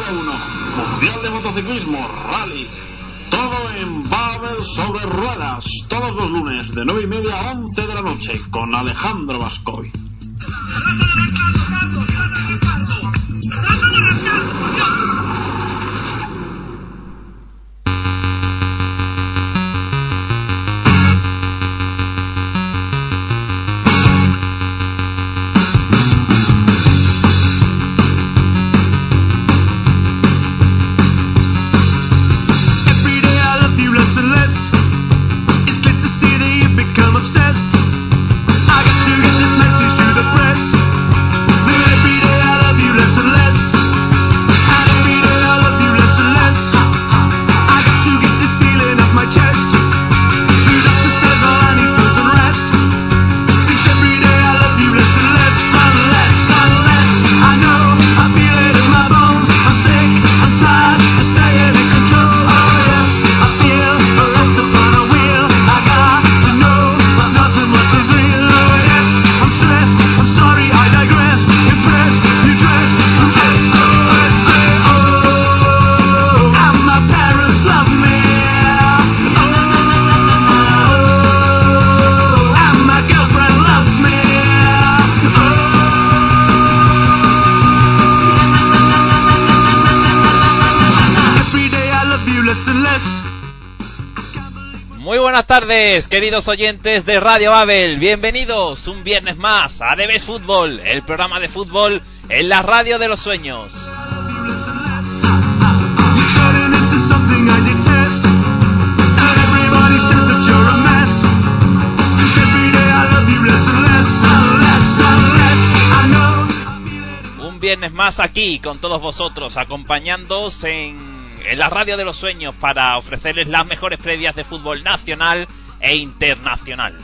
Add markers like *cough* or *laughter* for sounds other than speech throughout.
Fórmula 1, Mundial de Motociclismo, Rally. Todo en Babel sobre ruedas, todos los lunes de 9 y media a 11 de la noche con Alejandro Vascoy. Tardes, queridos oyentes de Radio Babel. Bienvenidos un viernes más a Debes Fútbol, el programa de fútbol en la radio de los sueños. Un viernes más aquí con todos vosotros, acompañándoos en, en la radio de los sueños para ofrecerles las mejores previas de fútbol nacional e internacional.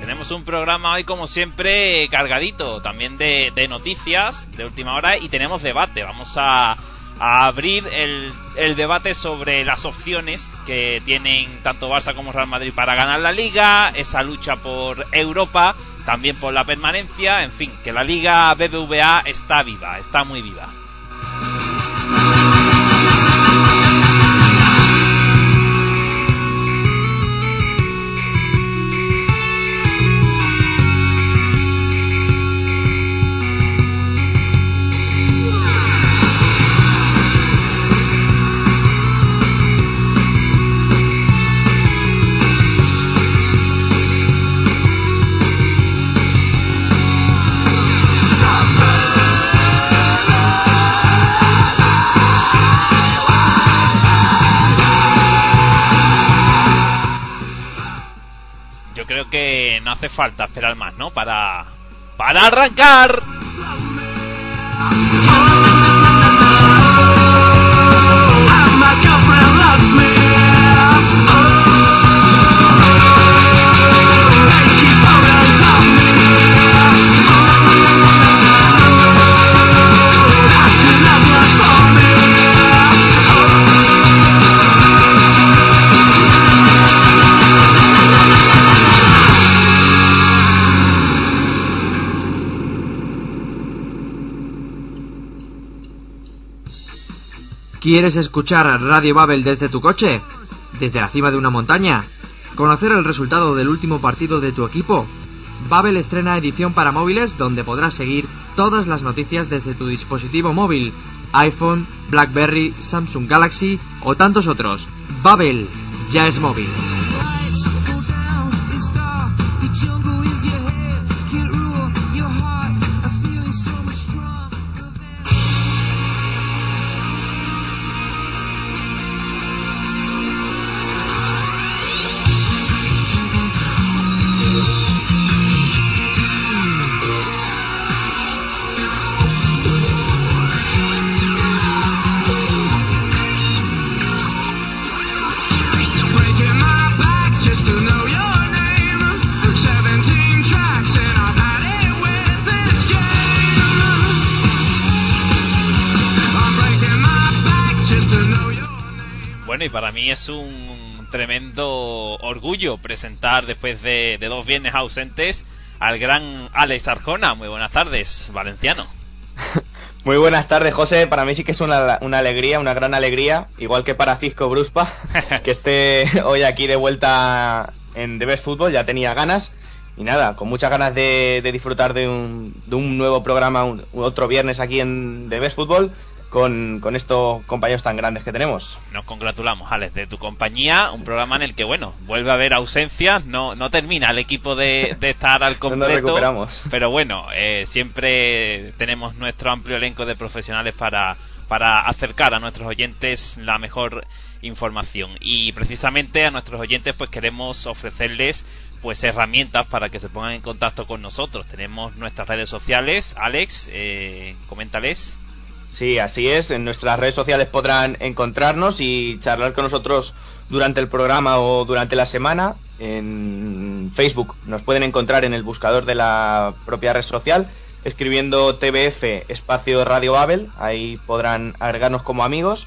Tenemos un programa hoy, como siempre, cargadito también de, de noticias de última hora y tenemos debate. Vamos a, a abrir el, el debate sobre las opciones que tienen tanto Barça como Real Madrid para ganar la liga, esa lucha por Europa, también por la permanencia, en fin, que la liga BBVA está viva, está muy viva. Falta esperar más, ¿no? Para, para arrancar. ¿Quieres escuchar Radio Babel desde tu coche? ¿Desde la cima de una montaña? ¿Conocer el resultado del último partido de tu equipo? Babel estrena edición para móviles donde podrás seguir todas las noticias desde tu dispositivo móvil, iPhone, BlackBerry, Samsung Galaxy o tantos otros. Babel ya es móvil. Bueno, y para mí es un tremendo orgullo presentar después de, de dos viernes ausentes al gran Alex Arjona. Muy buenas tardes, valenciano. *laughs* Muy buenas tardes, José. Para mí sí que es una, una alegría, una gran alegría, igual que para Cisco Bruspa, *laughs* que esté hoy aquí de vuelta en The Best Football. Ya tenía ganas. Y nada, con muchas ganas de, de disfrutar de un, de un nuevo programa, un, otro viernes aquí en The Best Football con, con estos compañeros tan grandes que tenemos. Nos congratulamos, Alex, de tu compañía, un programa en el que, bueno, vuelve a haber ausencias, no, no termina el equipo de, de estar al *laughs* No completo. recuperamos. Pero bueno, eh, siempre tenemos nuestro amplio elenco de profesionales para, para acercar a nuestros oyentes la mejor información. Y precisamente a nuestros oyentes pues queremos ofrecerles pues herramientas para que se pongan en contacto con nosotros. Tenemos nuestras redes sociales. Alex, eh, coméntales. Sí, así es. En nuestras redes sociales podrán encontrarnos y charlar con nosotros durante el programa o durante la semana. En Facebook nos pueden encontrar en el buscador de la propia red social escribiendo TBF espacio Radio Babel. Ahí podrán agregarnos como amigos.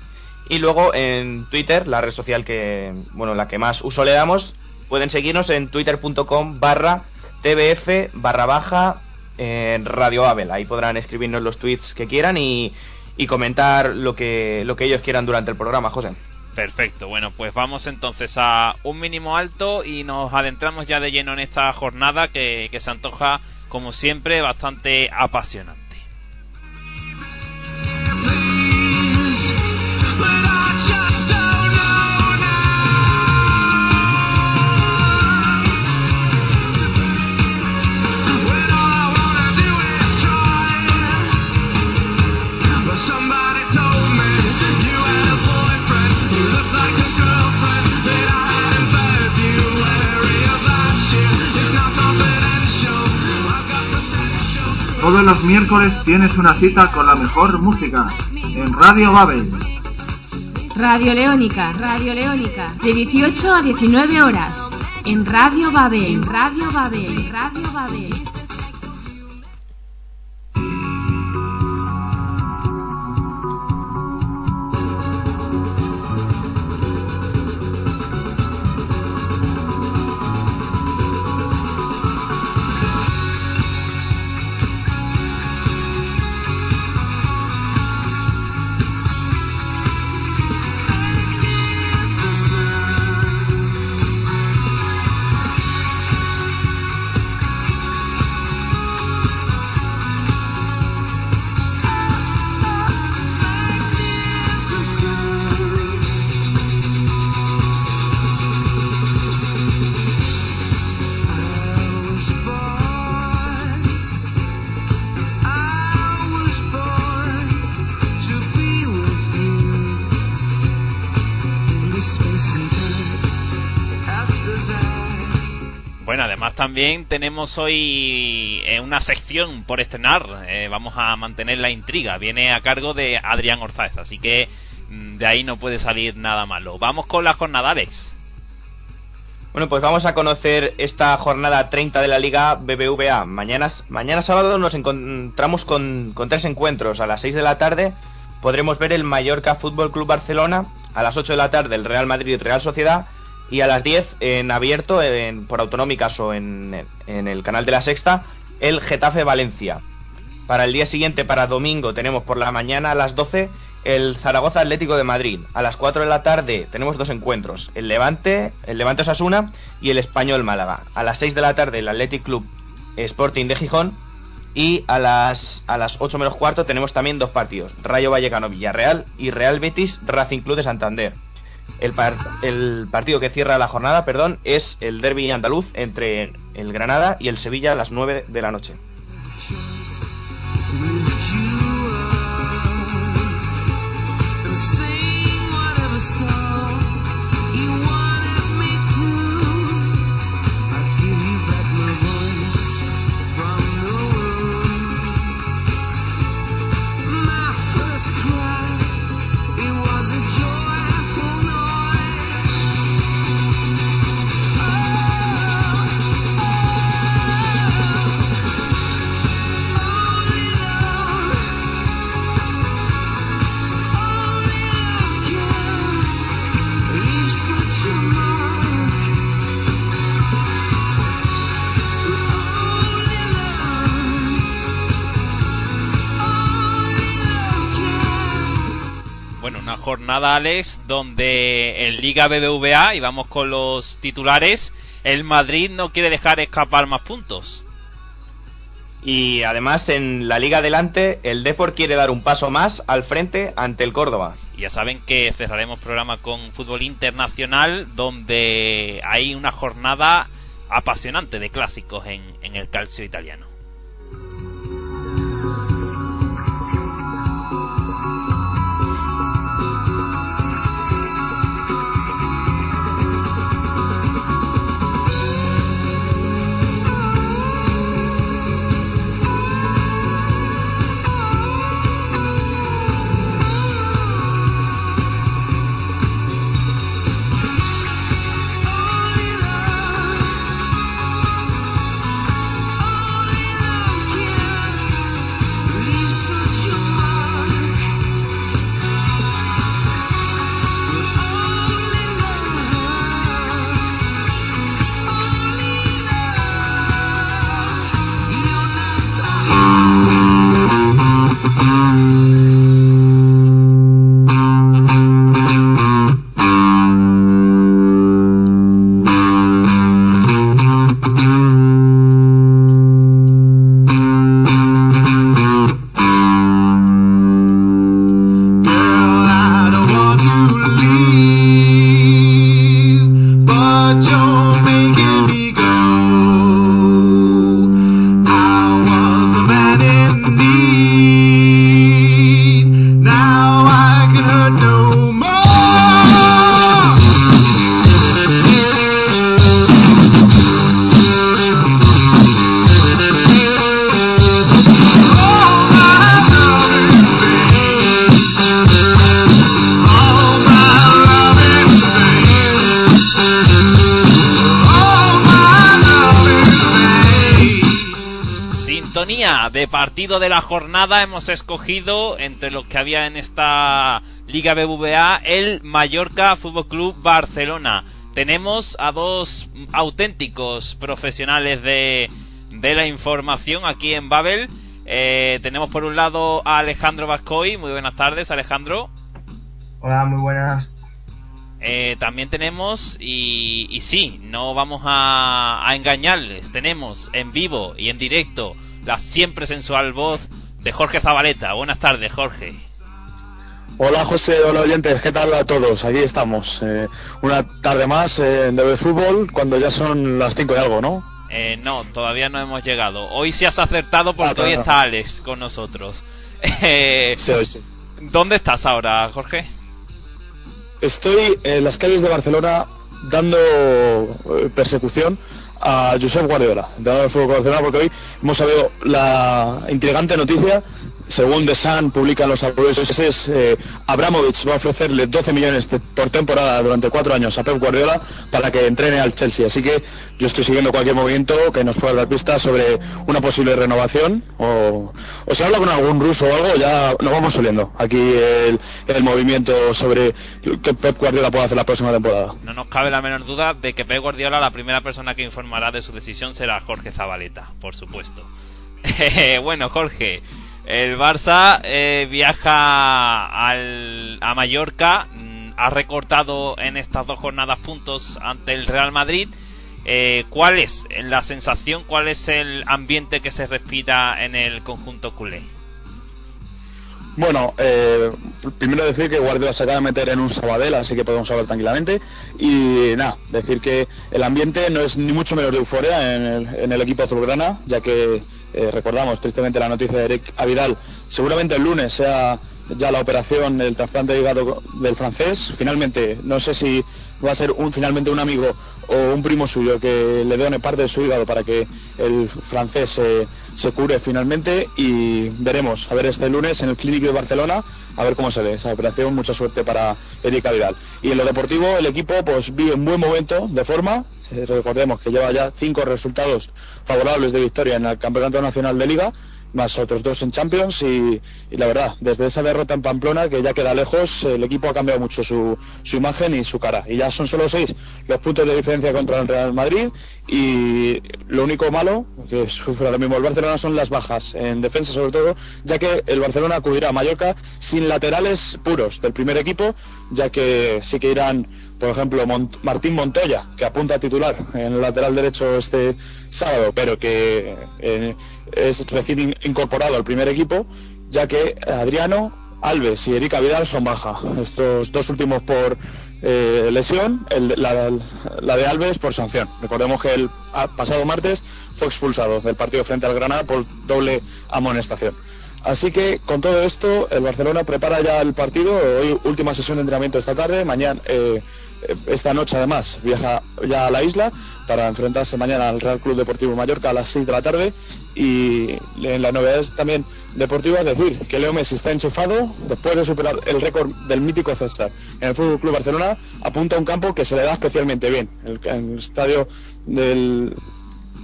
Y luego en Twitter, la red social que, bueno, la que más uso le damos, pueden seguirnos en twitter.com barra tbf barra baja eh, Radio Babel. Ahí podrán escribirnos los tweets que quieran y, y comentar lo que, lo que ellos quieran durante el programa, José. Perfecto, bueno, pues vamos entonces a un mínimo alto y nos adentramos ya de lleno en esta jornada que, que se antoja, como siempre, bastante apasionante. But I just Todos los miércoles tienes una cita con la mejor música en Radio Babel. Radio Leónica, Radio Leónica, de 18 a 19 horas, en Radio Babel, Radio Radio Babel. También tenemos hoy eh, una sección por estrenar. Eh, vamos a mantener la intriga. Viene a cargo de Adrián Orzáez, así que mm, de ahí no puede salir nada malo. Vamos con las jornadales. Bueno, pues vamos a conocer esta jornada 30 de la Liga BBVA. Mañana, mañana sábado nos encontramos con, con tres encuentros. A las 6 de la tarde podremos ver el Mallorca Fútbol Club Barcelona. A las 8 de la tarde el Real Madrid Real Sociedad. Y a las 10 en abierto, en- por autonómicas o en, en el canal de la Sexta, el Getafe Valencia. Para el día siguiente, para domingo, tenemos por la mañana a las 12 el Zaragoza Atlético de Madrid. A las 4 de la tarde tenemos dos encuentros, el Levante, el Levante Osasuna y el Español Málaga. A las 6 de la tarde el Athletic Club Sporting de Gijón y a las a las 8 menos cuarto tenemos también dos partidos, Rayo Vallecano Villarreal y Real Betis Racing Club de Santander. El, par- el partido que cierra la jornada, perdón, es el derby andaluz entre el Granada y el Sevilla a las 9 de la noche. Jornada, Alex, donde en Liga BBVA, y vamos con los titulares, el Madrid no quiere dejar escapar más puntos. Y además en la Liga Adelante, el Depor quiere dar un paso más al frente ante el Córdoba. Ya saben que cerraremos programa con fútbol internacional, donde hay una jornada apasionante de clásicos en, en el calcio italiano. Partido de la jornada hemos escogido entre los que había en esta Liga BBVA el Mallorca Fútbol Club Barcelona. Tenemos a dos auténticos profesionales de, de la información aquí en Babel. Eh, tenemos por un lado a Alejandro Vascoy. Muy buenas tardes, Alejandro. Hola, muy buenas. Eh, también tenemos, y, y sí, no vamos a, a engañarles, tenemos en vivo y en directo la siempre sensual voz de Jorge Zabaleta. Buenas tardes, Jorge. Hola José, hola oyentes, ¿qué tal a todos? Aquí estamos, eh, una tarde más eh, en de Fútbol, cuando ya son las 5 y algo, ¿no? Eh, no, todavía no hemos llegado. Hoy sí has acertado porque Ah, claro. hoy está Alex con nosotros. Eh, Sí, hoy sí. ¿Dónde estás ahora, Jorge? Estoy en las calles de Barcelona dando persecución a Josep Guardiola, entrenador del Fútbol Barcelona, porque hoy hemos sabido la intrigante noticia. Según The Sun publican los abuelos, eh, Abramovich va a ofrecerle 12 millones de- por temporada durante cuatro años a Pep Guardiola para que entrene al Chelsea. Así que yo estoy siguiendo cualquier movimiento que nos pueda dar pistas sobre una posible renovación o, o si habla con algún ruso o algo, ya nos vamos oliendo aquí el, el movimiento sobre que Pep Guardiola pueda hacer la próxima temporada. No nos cabe la menor duda de que Pep Guardiola, la primera persona que informará de su decisión será Jorge Zabaleta, por supuesto. *laughs* bueno, Jorge, el Barça eh, viaja al, a Mallorca, mm, ha recortado en estas dos jornadas puntos ante el Real Madrid. Eh, ¿Cuál es la sensación, cuál es el ambiente que se respira en el conjunto culé? Bueno, eh, primero decir que Guardiola se acaba de meter en un Sabadell, así que podemos hablar tranquilamente. Y nada, decir que el ambiente no es ni mucho menos de euforia en el, en el equipo azulgrana, ya que eh, recordamos tristemente la noticia de Eric Avidal. Seguramente el lunes sea ya la operación del trasplante de hígado del francés. Finalmente, no sé si va a ser un, finalmente un amigo o un primo suyo que le done parte de su hígado para que el francés se, se cure finalmente y veremos, a ver este lunes en el Clinic de Barcelona, a ver cómo se ve esa operación, mucha suerte para Erika Vidal. Y en lo deportivo el equipo pues vive un buen momento de forma, recordemos que lleva ya cinco resultados favorables de victoria en el Campeonato Nacional de Liga, más otros dos en Champions y, la verdad, desde esa derrota en Pamplona que ya queda lejos, el equipo ha cambiado mucho su, su imagen y su cara. Y ya son solo seis los puntos de diferencia contra el Real Madrid y lo único malo que sufre *laughs* ahora mismo el Barcelona son las bajas, en defensa sobre todo, ya que el Barcelona acudirá a Mallorca sin laterales puros del primer equipo, ya que sí que irán, por ejemplo, Mont- Martín Montoya, que apunta a titular en el lateral derecho este sábado, pero que eh, es recién in- incorporado al primer equipo, ya que Adriano, Alves y Erika Vidal son baja. Estos dos últimos por eh, lesión, el la, la de Alves por sanción. Recordemos que el pasado martes fue expulsado del partido frente al Granada por doble amonestación. Así que con todo esto, el Barcelona prepara ya el partido. Hoy última sesión de entrenamiento esta tarde. Mañana, eh, esta noche además, viaja ya a la isla para enfrentarse mañana al Real Club Deportivo Mallorca a las 6 de la tarde. Y en las novedades también deportivas, decir que Leo Messi está enchufado después de superar el récord del mítico César en el Fútbol Club Barcelona. Apunta a un campo que se le da especialmente bien, el, el estadio del,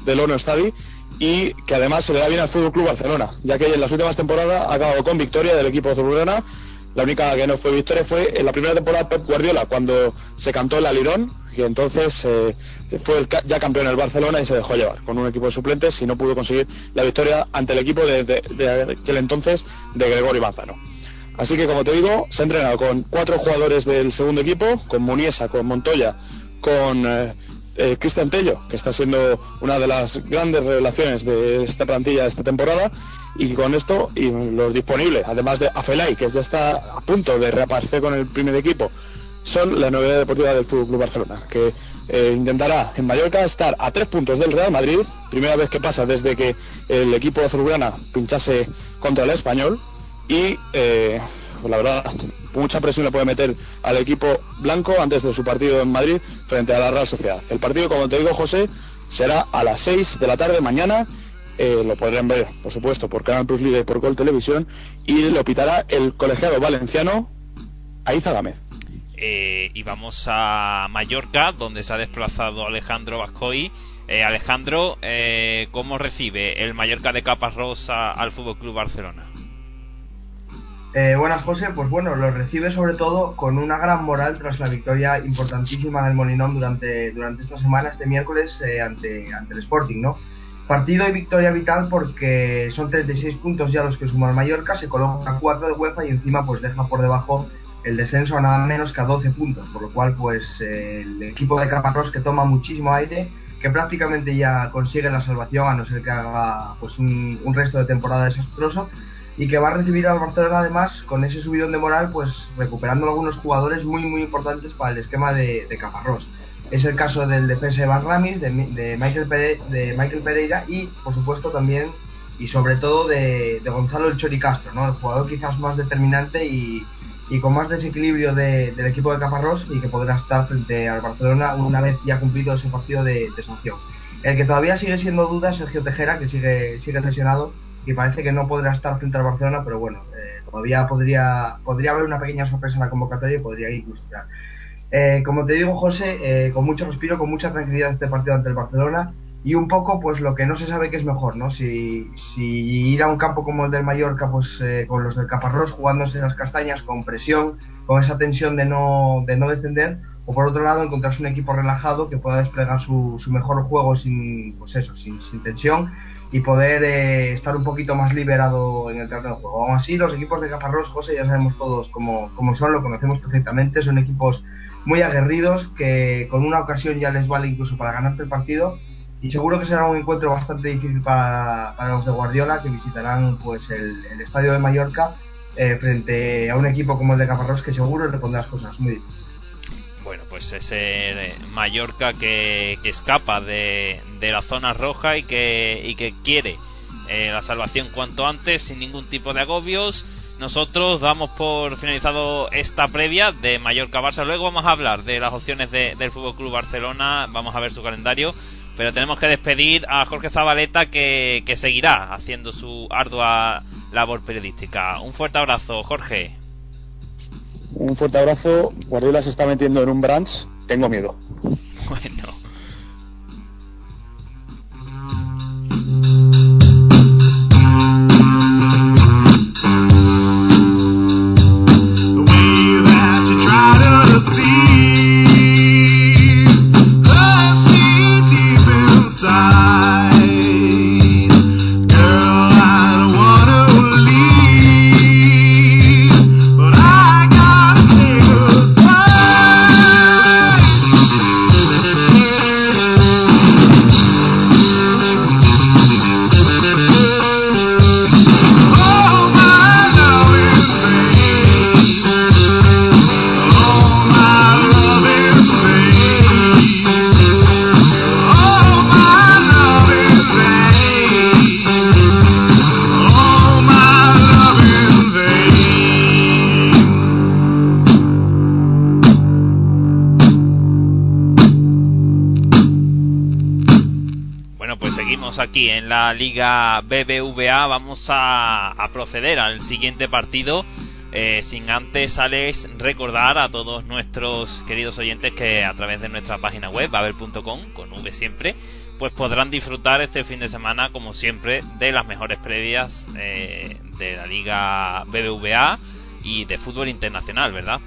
del Ono Stadi y que además se le da bien al Fútbol Club Barcelona, ya que en las últimas temporadas ha acabado con victoria del equipo azulgrana. La única que no fue victoria fue en la primera temporada Pep Guardiola, cuando se cantó el alirón, y entonces eh, fue ya campeón el Barcelona y se dejó llevar con un equipo de suplentes y no pudo conseguir la victoria ante el equipo de, de- de aquel entonces de Gregorio Manzano. Así que, como te digo, se ha entrenado con cuatro jugadores del segundo equipo, con Muniesa, con Montoya, con eh, eh, Cristian Tello, que está siendo una de las grandes revelaciones de esta plantilla de esta temporada, y con esto, y los disponibles, además de Afelay, que ya está a punto de reaparecer con el primer equipo, son la novedad deportiva del Fútbol Club Barcelona, que eh, intentará en Mallorca estar a tres puntos del Real Madrid, primera vez que pasa desde que el equipo azulgrana pinchase contra el español, y eh, la verdad, mucha presión le puede meter al equipo blanco antes de su partido en Madrid frente a la Real Sociedad. El partido, como te digo, José, será a las 6 de la tarde mañana. Eh, lo podrán ver, por supuesto, por Canal Plus Liga y por Gol Televisión. Y lo pitará el colegiado valenciano Aiza Gámez. Eh, y vamos a Mallorca, donde se ha desplazado Alejandro Vascoy. Eh, Alejandro, eh, ¿cómo recibe el Mallorca de Caparrós a- al Fútbol Club Barcelona? Eh, buenas, José. Pues bueno, lo recibe sobre todo con una gran moral tras la victoria importantísima del Molinón durante, durante esta semana, este miércoles, eh, ante, ante el Sporting, ¿no? Partido y victoria vital porque son 36 puntos ya los que suma el Mallorca, se coloca a 4 de UEFA y encima pues deja por debajo el descenso a nada menos que a 12 puntos, por lo cual pues el equipo de Caparrós que toma muchísimo aire, que prácticamente ya consigue la salvación a no ser que haga pues un, un resto de temporada desastroso y que va a recibir al Barcelona además con ese subidón de moral pues recuperando algunos jugadores muy muy importantes para el esquema de, de. Es el caso del defensa Iván Ramis, de, de Michael de Michael Pereira y por supuesto también y sobre todo de, Gonzalo El Chori Castro, ¿no? el jugador quizás más determinante y, y con más desequilibrio de- del equipo de Caparrós y que podrá estar frente al Barcelona una vez ya cumplido ese partido de, de sanción. El que todavía sigue siendo duda es Sergio Tejera, que sigue, sigue lesionado y parece que no podrá estar frente al Barcelona, pero bueno, eh, todavía podría, podría haber una pequeña sorpresa en la convocatoria y podría incluso. Eh, como te digo, José, eh, con mucho respiro, con mucha tranquilidad este partido ante el Barcelona y un poco, pues lo que no se sabe que es mejor, ¿no? Si, si ir a un campo como el del Mallorca, pues eh, con los del Caparrós jugándose las castañas, con presión, con esa tensión de no, de no descender, o por otro lado encontrarse un equipo relajado que pueda desplegar su, su mejor juego sin, pues eso, sin, sin tensión y poder eh, estar un poquito más liberado en el terreno de juego. Aún así, los equipos de Caparrós, José, ya sabemos todos cómo, cómo son, lo conocemos perfectamente, son equipos muy aguerridos que con una ocasión ya les vale incluso para ganarte el partido y seguro que será un encuentro bastante difícil para, para los de Guardiola que visitarán pues el, estadio de Mallorca eh, frente a un equipo como el de Caparrós que seguro le pondrá las cosas muy difíciles. Bueno, pues ese Mallorca que, escapa de, la zona roja y que, y que quiere eh, la salvación cuanto antes, sin ningún tipo de agobios. Nosotros damos por finalizado esta previa de Mallorca-Barça. Luego vamos a hablar de las opciones de- del Fútbol Club Barcelona. Vamos a ver su calendario. Pero tenemos que despedir a Jorge Zabaleta que seguirá haciendo su ardua labor periodística. Un fuerte abrazo, Jorge. Un fuerte abrazo. Guardiola se está metiendo en un branch. Tengo miedo. Bueno. Aquí en la Liga BBVA. Vamos a, a proceder al siguiente partido. Eh, sin antes, Alex, recordar a todos nuestros queridos oyentes que a través de nuestra página web, babel.com, con V siempre, pues podrán disfrutar este fin de semana, como siempre, de las mejores previas eh, de la Liga BBVA y de fútbol internacional, ¿verdad?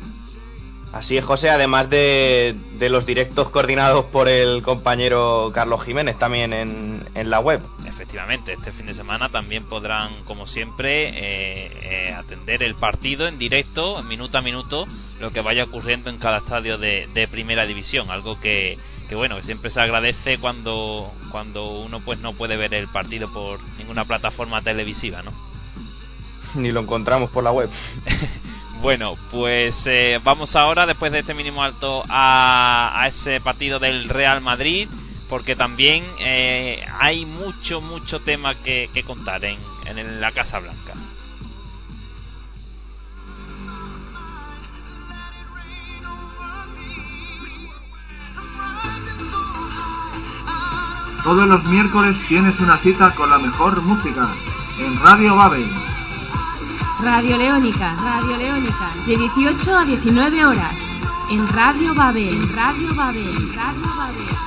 Así es, José, además de, de los directos coordinados por el compañero Carlos Jiménez también en, en la web. Efectivamente, este fin de semana también podrán, como siempre, eh, eh, atender el partido en directo, minuto a minuto, lo que vaya ocurriendo en cada estadio de, de primera división, algo que, que bueno, que siempre se agradece cuando, cuando uno pues no puede ver el partido por ninguna plataforma televisiva, ¿no? Ni lo encontramos por la web. *laughs* Bueno, pues eh, vamos ahora, después de este mínimo alto, a, a ese partido del Real Madrid, porque también eh, hay mucho, mucho tema que, que contar en, en la Casa Blanca. Todos los miércoles tienes una cita con la mejor música en Radio Babel. Radio Leónica, Radio Leónica, de 18 a 19 horas, en Radio Babel, en Radio Babel, en Radio Babel.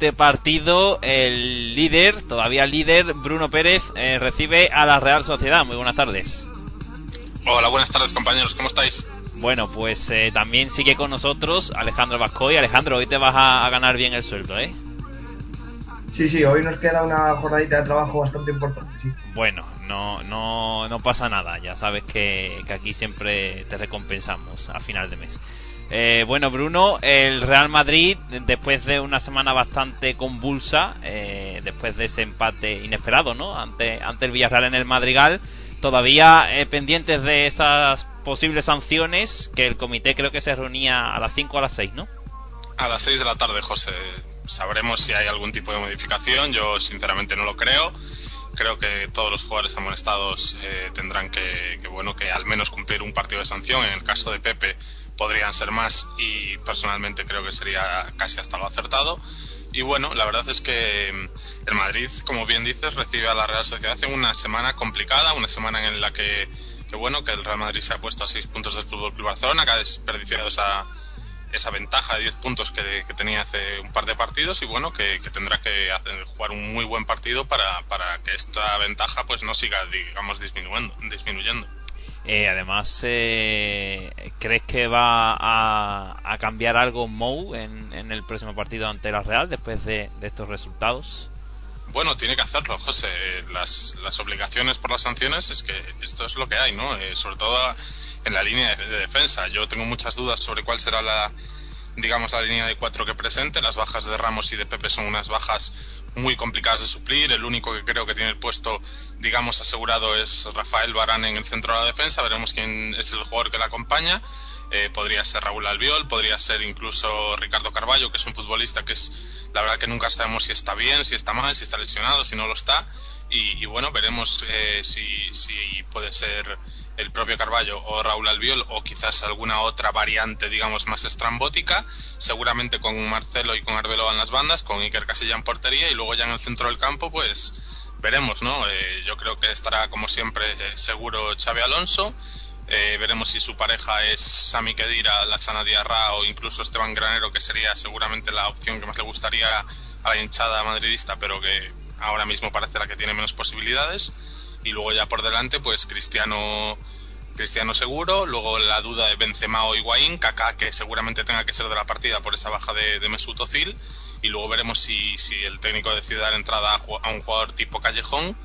Siguiente partido. El líder, todavía líder, Bruno Pérez, eh, recibe a la Real Sociedad. Muy buenas tardes. Hola, buenas tardes compañeros, ¿cómo estáis? Bueno, pues eh, también sigue con nosotros Alejandro Vascoy. Alejandro, hoy te vas a, a ganar bien el sueldo, ¿eh? Sí, sí, hoy nos queda una jornadita de trabajo bastante importante, sí. Bueno, no, no, no pasa nada. Ya sabes que, que aquí siempre te recompensamos a final de mes. Eh, bueno, Bruno, el Real Madrid, después de una semana bastante convulsa, eh, después de ese empate inesperado, ¿no? Ante, ante el Villarreal en el Madrigal, todavía eh, pendientes de esas posibles sanciones que el comité creo que se reunía a las 5 o a las 6, ¿no? A las 6 de la tarde, José, sabremos si hay algún tipo de modificación. Yo sinceramente no lo creo. Creo que todos los jugadores amonestados eh, tendrán que, que, bueno, que al menos cumplir un partido de sanción. En el caso de Pepe podrían ser más y personalmente creo que sería casi hasta lo acertado. Y bueno, la verdad es que mm, el Madrid, como bien dices, recibe a la Real Sociedad en una semana complicada, una semana en la que, que bueno, que el Real Madrid se ha puesto a seis puntos del Fútbol Club Barcelona, que ha desperdiciado esa, esa ventaja de 10 puntos que, tenía hace un par de partidos y bueno, que, que tendrá que jugar un muy buen partido para, para que esta ventaja pues no siga, digamos, disminuyendo. disminuyendo. Eh, además, eh, ¿crees que va a, cambiar algo Mou en, el próximo partido ante la Real después de, estos resultados? Bueno, tiene que hacerlo, José. Las, las obligaciones por las sanciones es que esto es lo que hay, ¿no? Eh, sobre todo en la línea de, defensa. Yo tengo muchas dudas sobre cuál será la, digamos, la línea de cuatro que presente. Las bajas de Ramos y de Pepe son unas bajas muy complicadas de suplir. El único que creo que tiene el puesto, digamos, asegurado es Rafael Barán en el centro de la defensa. Veremos quién es el jugador que la acompaña. Eh, podría ser Raúl Albiol, podría ser incluso Ricardo Carballo, que es un futbolista que es, la verdad que nunca sabemos si está bien, si está mal, si está lesionado, si no lo está. y, bueno, veremos eh, si, si puede ser el propio Carballo o Raúl Albiol o quizás alguna otra variante, digamos, más estrambótica, seguramente con Marcelo y con Arbeloa en las bandas, con Iker Casilla en portería y luego ya en el centro del campo, pues veremos, ¿no? Eh, yo creo que estará como siempre eh, seguro Xavi Alonso. Eh, veremos si su pareja es Sami Kedira, Lassana Diarra o incluso Esteban Granero, que sería seguramente la opción que más le gustaría a la hinchada madridista, pero que ahora mismo parece la que tiene menos posibilidades y luego ya por delante pues Cristiano Cristiano seguro, luego la duda de Benzema o Higuaín, Kaká que seguramente tenga que ser de la partida por esa baja de, de Mesut Özil y luego veremos si, si el técnico decide dar entrada a un jugador tipo Callejón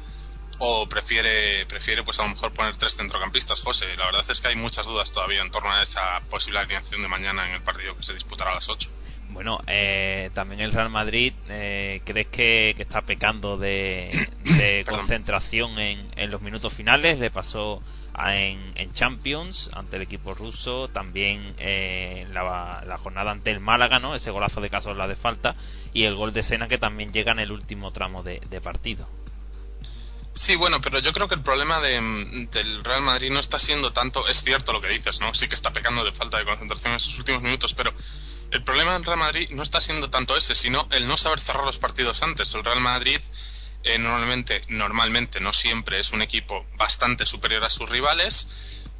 o prefiere prefiere pues a lo mejor poner tres centrocampistas, José. La verdad es que hay muchas dudas todavía en torno a esa posible alineación de mañana en el partido que se disputará a las 8. Bueno, eh, también el Real Madrid, eh, ¿crees que, que está pecando de, *coughs* concentración en, en los minutos finales? Le pasó a- en, en Champions ante el equipo ruso, también eh, la, la jornada ante el Málaga, ¿no? Ese golazo de Casola de falta y el gol de Sena que también llega en el último tramo de, de partido. Sí, bueno, pero yo creo que el problema de, del Real Madrid no está siendo tanto, es cierto lo que dices, ¿no? Sí que está pecando de falta de concentración en esos últimos minutos, pero el problema del Real Madrid no está siendo tanto ese, sino el no saber cerrar los partidos antes. El Real Madrid eh, normalmente, normalmente, no siempre, es un equipo bastante superior a sus rivales.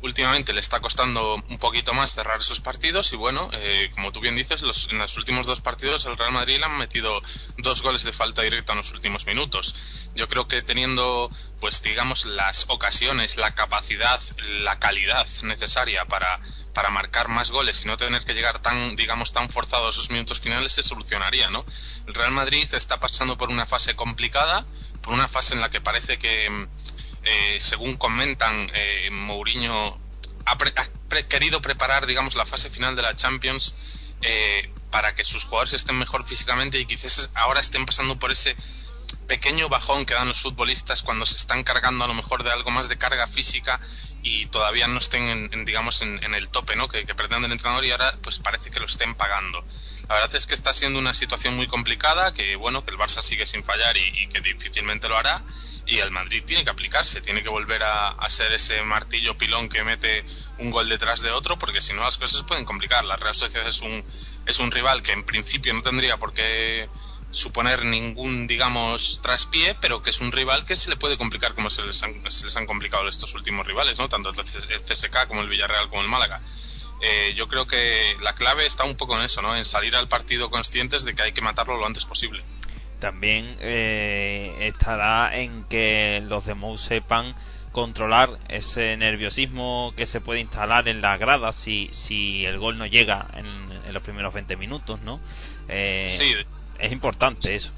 Últimamente le está costando un poquito más cerrar esos partidos y bueno, eh, como tú bien dices, los, en los últimos dos partidos el Real Madrid le han metido dos goles de falta directa en los últimos minutos. Yo creo que teniendo, pues digamos, las ocasiones, la capacidad, la calidad necesaria para, para marcar más goles y no tener que llegar tan, digamos, tan forzado a esos minutos finales se solucionaría, ¿no? El Real Madrid está pasando por una fase complicada, por una fase en la que parece que, eh, según comentan, eh, Mourinho ha, pre- ha pre- querido preparar, digamos, la fase final de la Champions eh, para que sus jugadores estén mejor físicamente y quizás ahora estén pasando por ese pequeño bajón que dan los futbolistas cuando se están cargando a lo mejor de algo más de carga física y todavía no estén en, en, digamos en, el tope ¿no? que, que pretende el entrenador y ahora pues parece que lo estén pagando la verdad es que está siendo una situación muy complicada que bueno que el Barça sigue sin fallar y, y que difícilmente lo hará y el Madrid tiene que aplicarse tiene que volver a, a ser ese martillo pilón que mete un gol detrás de otro porque si no las cosas se pueden complicar la Real Sociedad es un es un rival que en principio no tendría por qué suponer ningún, digamos, traspié, pero que es un rival que se le puede complicar como se les han, se les han complicado estos últimos rivales, ¿no? Tanto el CSK como el Villarreal como el Málaga. Eh, yo creo que la clave está un poco en eso, ¿no? En salir al partido conscientes de que hay que matarlo lo antes posible. También eh, estará en que los de Mou sepan controlar ese nerviosismo que se puede instalar en la grada si, si el gol no llega en, en los primeros 20 minutos, ¿no? Eh, Sí, Es importante eso.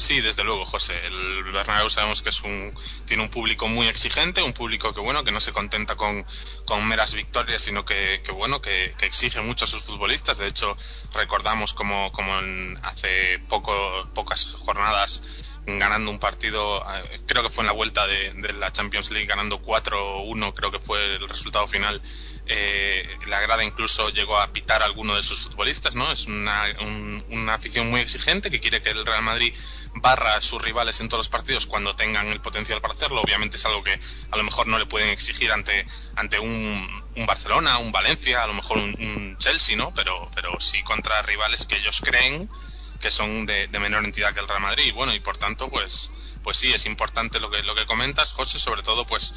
Sí, desde luego, José. El Bernabéu sabemos que es un tiene un público muy exigente, un público que bueno que no se contenta con, con meras victorias, sino que, que bueno que, que exige mucho a sus futbolistas. De hecho, recordamos como, como en hace poco pocas jornadas ganando un partido, eh, creo que fue en la vuelta de, de la Champions League, ganando 4-1, creo que fue el resultado final. Eh, la grada incluso llegó a pitar a alguno de sus futbolistas, ¿no? Es una, un- una afición muy exigente que quiere que el Real Madrid barra a sus rivales en todos los partidos cuando tengan el potencial para hacerlo. Obviamente es algo que a lo mejor no le pueden exigir ante, ante un, Barcelona, un Valencia, a lo mejor un, un Chelsea, ¿no? Pero, pero sí contra rivales que ellos creen que son de, de menor entidad que el Real Madrid. Bueno, y por tanto, pues, pues sí, es importante lo que, lo que comentas, José, sobre todo, pues,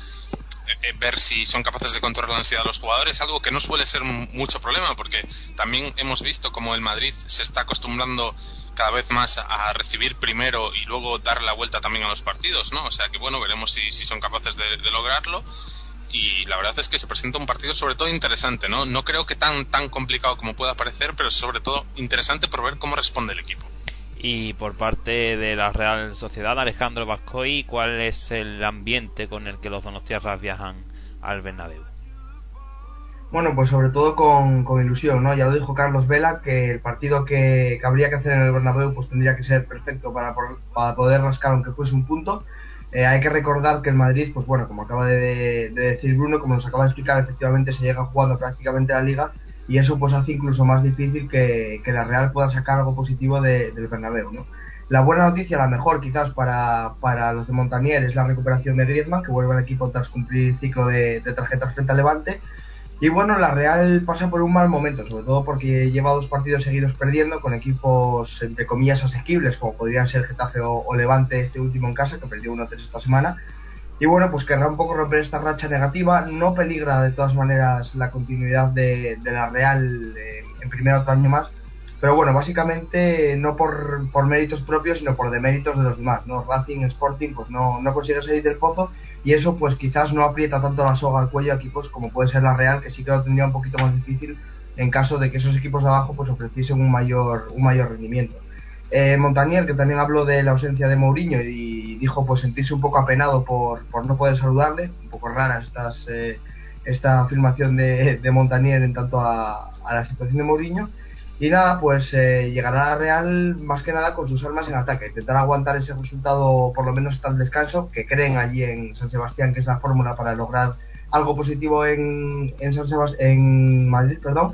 eh, eh, ver si son capaces de controlar la ansiedad de los jugadores, algo que no suele ser mucho problema, porque también hemos visto como el Madrid se está acostumbrando cada vez más a, recibir primero y luego dar la vuelta también a los partidos, ¿no? O sea que bueno, veremos si, si son capaces de lograrlo. Y la verdad es que se presenta un partido sobre todo interesante, ¿no? No creo que tan, tan complicado como pueda parecer, pero sobre todo interesante por ver cómo responde el equipo. Y por parte de la Real Sociedad, Alejandro Vascoy, ¿cuál es el ambiente con el que los donostiarras viajan al Bernabéu? Bueno, pues sobre todo con, con ilusión, ¿no? Ya lo dijo Carlos Vela que el partido que, que habría que hacer en el Bernabéu pues tendría que ser perfecto para, por- para poder rascar aunque fuese un punto. Eh, hay que recordar que el Madrid, pues bueno, como acaba de, de decir Bruno, como nos acaba de explicar, efectivamente se llega jugando prácticamente la liga y eso pues hace incluso más difícil que, que la Real pueda sacar algo positivo de- del Bernabéu, ¿no? La buena noticia, la mejor quizás para, para los de Montanier es la recuperación de Griezmann, que vuelve al equipo tras cumplir ciclo de, de tarjetas frente al Levante. Y bueno, la Real pasa por un mal momento, sobre todo porque lleva dos partidos seguidos perdiendo con equipos entre comillas asequibles, como podrían ser Getafe o, Levante, este último en casa, que perdió 1-3 esta semana. Y bueno, pues querrá un poco romper esta racha negativa. No peligra de todas maneras la continuidad de, la Real eh, en primer otro año más. Pero bueno, básicamente no por, por méritos propios, sino por deméritos de los demás. ¿no? Racing, Sporting, pues no, no consigue salir del pozo y eso pues quizás no aprieta tanto la soga al cuello a equipos como puede ser la Real, que sí que lo tendría un poquito más difícil en caso de que esos equipos de abajo pues ofreciesen un mayor, un mayor rendimiento. Eh, Montanier, que también habló de la ausencia de Mourinho y dijo pues sentirse un poco apenado por, por no poder saludarle, un poco rara estas, eh, esta afirmación de, de Montanier en tanto a, a la situación de Mourinho. Y nada, pues eh, llegará a la Real más que nada con sus armas en ataque, intentar aguantar ese resultado por lo menos hasta el descanso, que creen allí en San Sebastián que es la fórmula para lograr algo positivo en, en, San Sebast- en Madrid, perdón,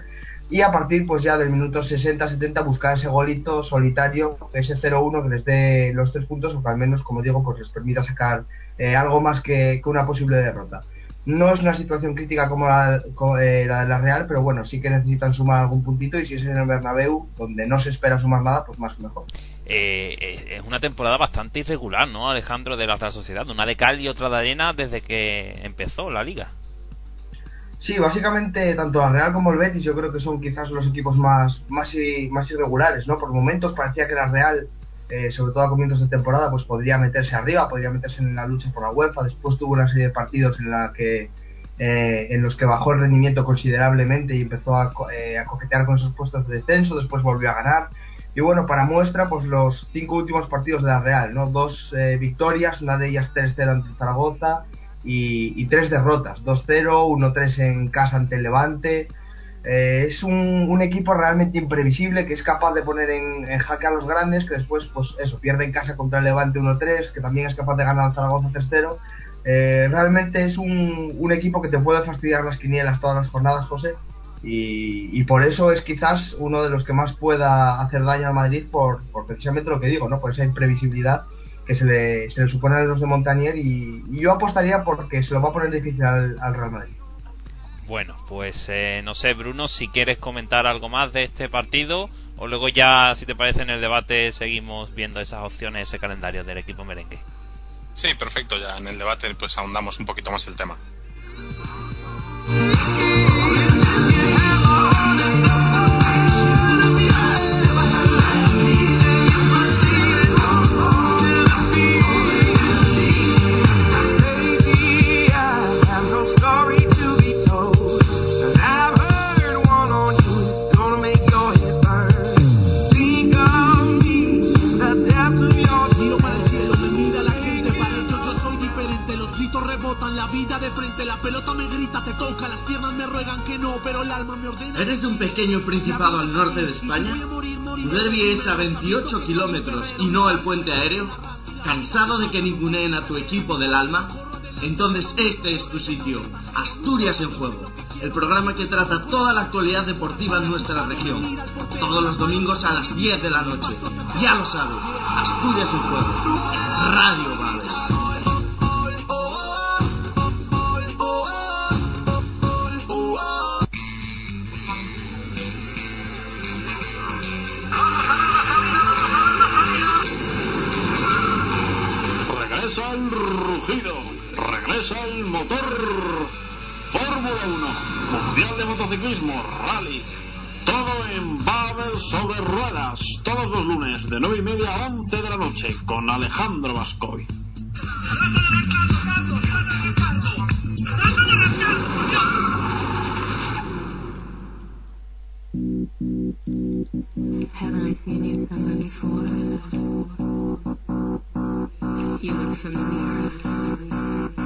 y a partir pues ya del minuto 60-70 buscar ese golito solitario, ese 0-1 que les dé los tres puntos o que al menos, como digo, pues les permita sacar eh, algo más que, que una posible derrota. No es una situación crítica como la, eh, la de la Real, pero bueno, sí que necesitan sumar algún puntito y si es en el Bernabéu, donde no se espera sumar nada, pues más que mejor. Eh, es, es una temporada bastante irregular, ¿no, Alejandro, de la Real Sociedad? Una de cal y otra de arena desde que empezó la liga. Sí, básicamente tanto la Real como el Betis yo creo que son quizás los equipos más, más, más irregulares, ¿no? Por momentos parecía que la Real, eh, sobre todo a comienzos de temporada, pues podría meterse arriba, podría meterse en la lucha por la UEFA, después tuvo una serie de partidos en la que eh, en los que bajó el rendimiento considerablemente y empezó a, eh, a coquetear con esos puestos de descenso, después volvió a ganar. Y bueno, para muestra, pues los cinco últimos partidos de la Real, ¿no? Dos eh, victorias, una de ellas 3-0 ante Zaragoza y tres derrotas, 2-0, 1-3 en casa ante el Levante. Eh, es un, equipo realmente imprevisible que es capaz de poner en, jaque a los grandes, que después, pues eso, pierde en casa contra el Levante 1-3, que también es capaz de ganar al Zaragoza 3-0. Eh, realmente es un, equipo que te puede fastidiar las quinielas todas las jornadas, José. Y, y por eso es quizás uno de los que más pueda hacer daño al Madrid por, por precisamente lo que digo, ¿no? Por esa imprevisibilidad que se le, se le supone a los de Montanier y, y yo apostaría porque se lo va a poner difícil al, al Real Madrid. Bueno, pues eh, no sé, Bruno, si quieres comentar algo más de este partido o luego ya, si te parece, en el debate seguimos viendo esas opciones, ese calendario del equipo merengue. Sí, perfecto, ya en el debate pues ahondamos un poquito más el tema. De frente, la pelota me grita, te toca, las piernas me ruegan que no, pero el alma me ordena. ¿Eres de un pequeño principado al norte de España? ¿Tu derbi es a 28 kilómetros y no el puente aéreo? ¿Cansado de que ninguneen a tu equipo del alma? Entonces este es tu sitio, Asturias en Juego, el programa que trata toda la actualidad deportiva en nuestra región. Todos los domingos a las 10 de la noche. Ya lo sabes, Asturias en Juego, en Radio Babel. Regresa el rugido, regresa el motor. Fórmula 1, Mundial de Motociclismo, Rally. Todo en Babel sobre ruedas, todos los lunes de 9 y media a 11 de la noche con Alejandro Vascoy. Haven't I seen you somewhere before? You look familiar.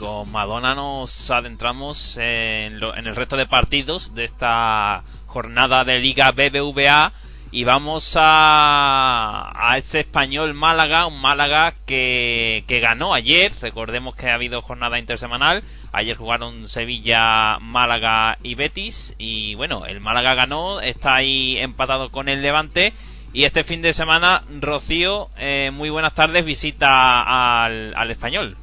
Los Madonna nos adentramos en, lo- en el resto de partidos de esta jornada de Liga BBVA y vamos a, a ese español Málaga, un Málaga que, que ganó ayer, recordemos que ha habido jornada intersemanal, ayer jugaron Sevilla, Málaga y Betis y bueno, el Málaga ganó, está ahí empatado con el Levante y este fin de semana Rocío, eh, muy buenas tardes, visita al, al español.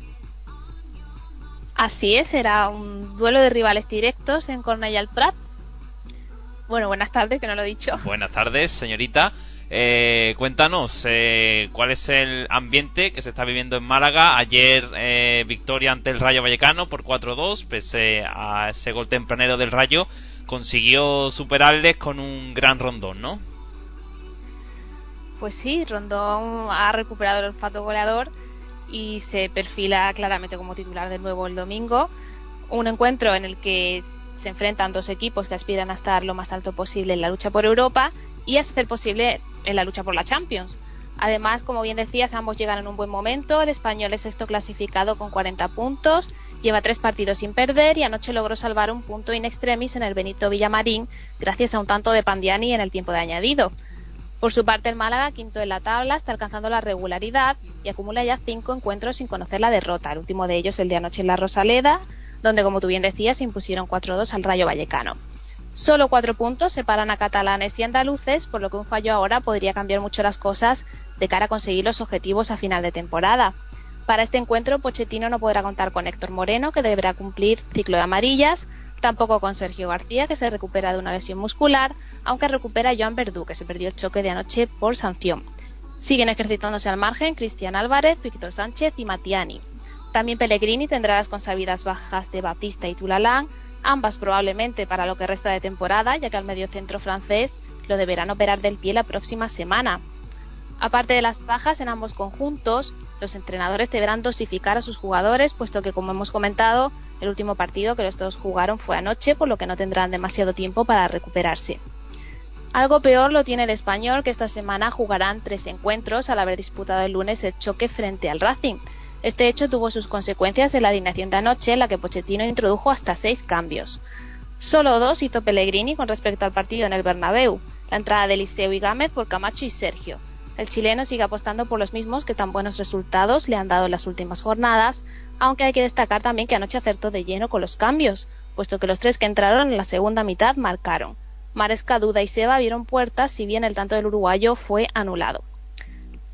Así es, será un duelo de rivales directos en Cornellà al Prat. Bueno, buenas tardes, que no lo he dicho. *laughs* Buenas tardes, señorita. Eh, cuéntanos, eh, ¿cuál es el ambiente que se está viviendo en Málaga? Ayer eh, victoria ante el Rayo Vallecano por 4-2, pese a ese gol tempranero del Rayo, consiguió superarles con un gran rondón, ¿no? Pues sí, Rondón ha recuperado el olfato goleador y se perfila claramente como titular de nuevo el domingo. Un encuentro en el que se enfrentan dos equipos que aspiran a estar lo más alto posible en la lucha por Europa y a ser posible en la lucha por la Champions. Además, como bien decías, ambos llegan en un buen momento. El español es sexto clasificado con 40 puntos, lleva tres partidos sin perder y anoche logró salvar un punto in extremis en el Benito Villamarín gracias a un tanto de Pandiani en el tiempo de añadido. Por su parte, el Málaga, quinto en la tabla, está alcanzando la regularidad y acumula ya cinco encuentros sin conocer la derrota. El último de ellos el de anoche en la Rosaleda, donde, como tú bien decías, se impusieron 4-2 al Rayo Vallecano. Solo cuatro puntos separan a catalanes y andaluces, por lo que un fallo ahora podría cambiar mucho las cosas de cara a conseguir los objetivos a final de temporada. Para este encuentro, Pochettino no podrá contar con Héctor Moreno, que deberá cumplir ciclo de amarillas, tampoco con Sergio García, que se recupera de una lesión muscular, aunque recupera a Joan Verdú, que se perdió el choque de anoche por sanción. Siguen ejercitándose al margen Cristian Álvarez, Víctor Sánchez y Matiani. También Pellegrini tendrá las consabidas bajas de Baptista y Tulalán, ambas probablemente para lo que resta de temporada, ya que al mediocentro francés lo deberán operar del pie la próxima semana. Aparte de las bajas en ambos conjuntos, los entrenadores deberán dosificar a sus jugadores, puesto que, como hemos comentado, el último partido que los dos jugaron fue anoche, por lo que no tendrán demasiado tiempo para recuperarse. Algo peor lo tiene el español, que esta semana jugarán tres encuentros al haber disputado el lunes el choque frente al Racing. Este hecho tuvo sus consecuencias en la alineación de anoche, en la que Pochettino introdujo hasta seis cambios. Solo dos hizo Pellegrini con respecto al partido en el Bernabéu, la entrada de Eliseo y Gámez por Camacho y Sergio. El chileno sigue apostando por los mismos que tan buenos resultados le han dado en las últimas jornadas, aunque hay que destacar también que anoche acertó de lleno con los cambios, puesto que los tres que entraron en la segunda mitad marcaron. Maresca, Duda y Seba vieron puertas, si bien el tanto del uruguayo fue anulado.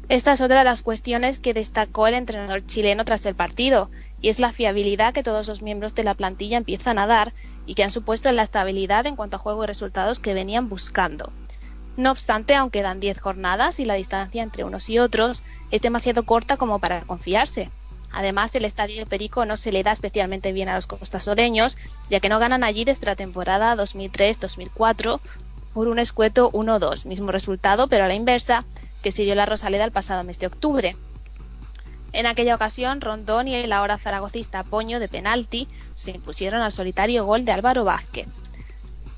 Esta es otra de las cuestiones que destacó el entrenador chileno tras el partido, y es la fiabilidad que todos los miembros de la plantilla empiezan a dar y que han supuesto la estabilidad en cuanto a juego y resultados que venían buscando. No obstante, aún quedan 10 jornadas y la distancia entre unos y otros es demasiado corta como para confiarse. Además, el estadio Perico no se le da especialmente bien a los costasoreños, ya que no ganan allí desde la temporada 2003-2004 por un escueto 1-2, mismo resultado, pero a la inversa, que dio la Rosaleda el pasado mes de octubre. En aquella ocasión, Rondón y el ahora zaragocista Poño de penalti se impusieron al solitario gol de Álvaro Vázquez.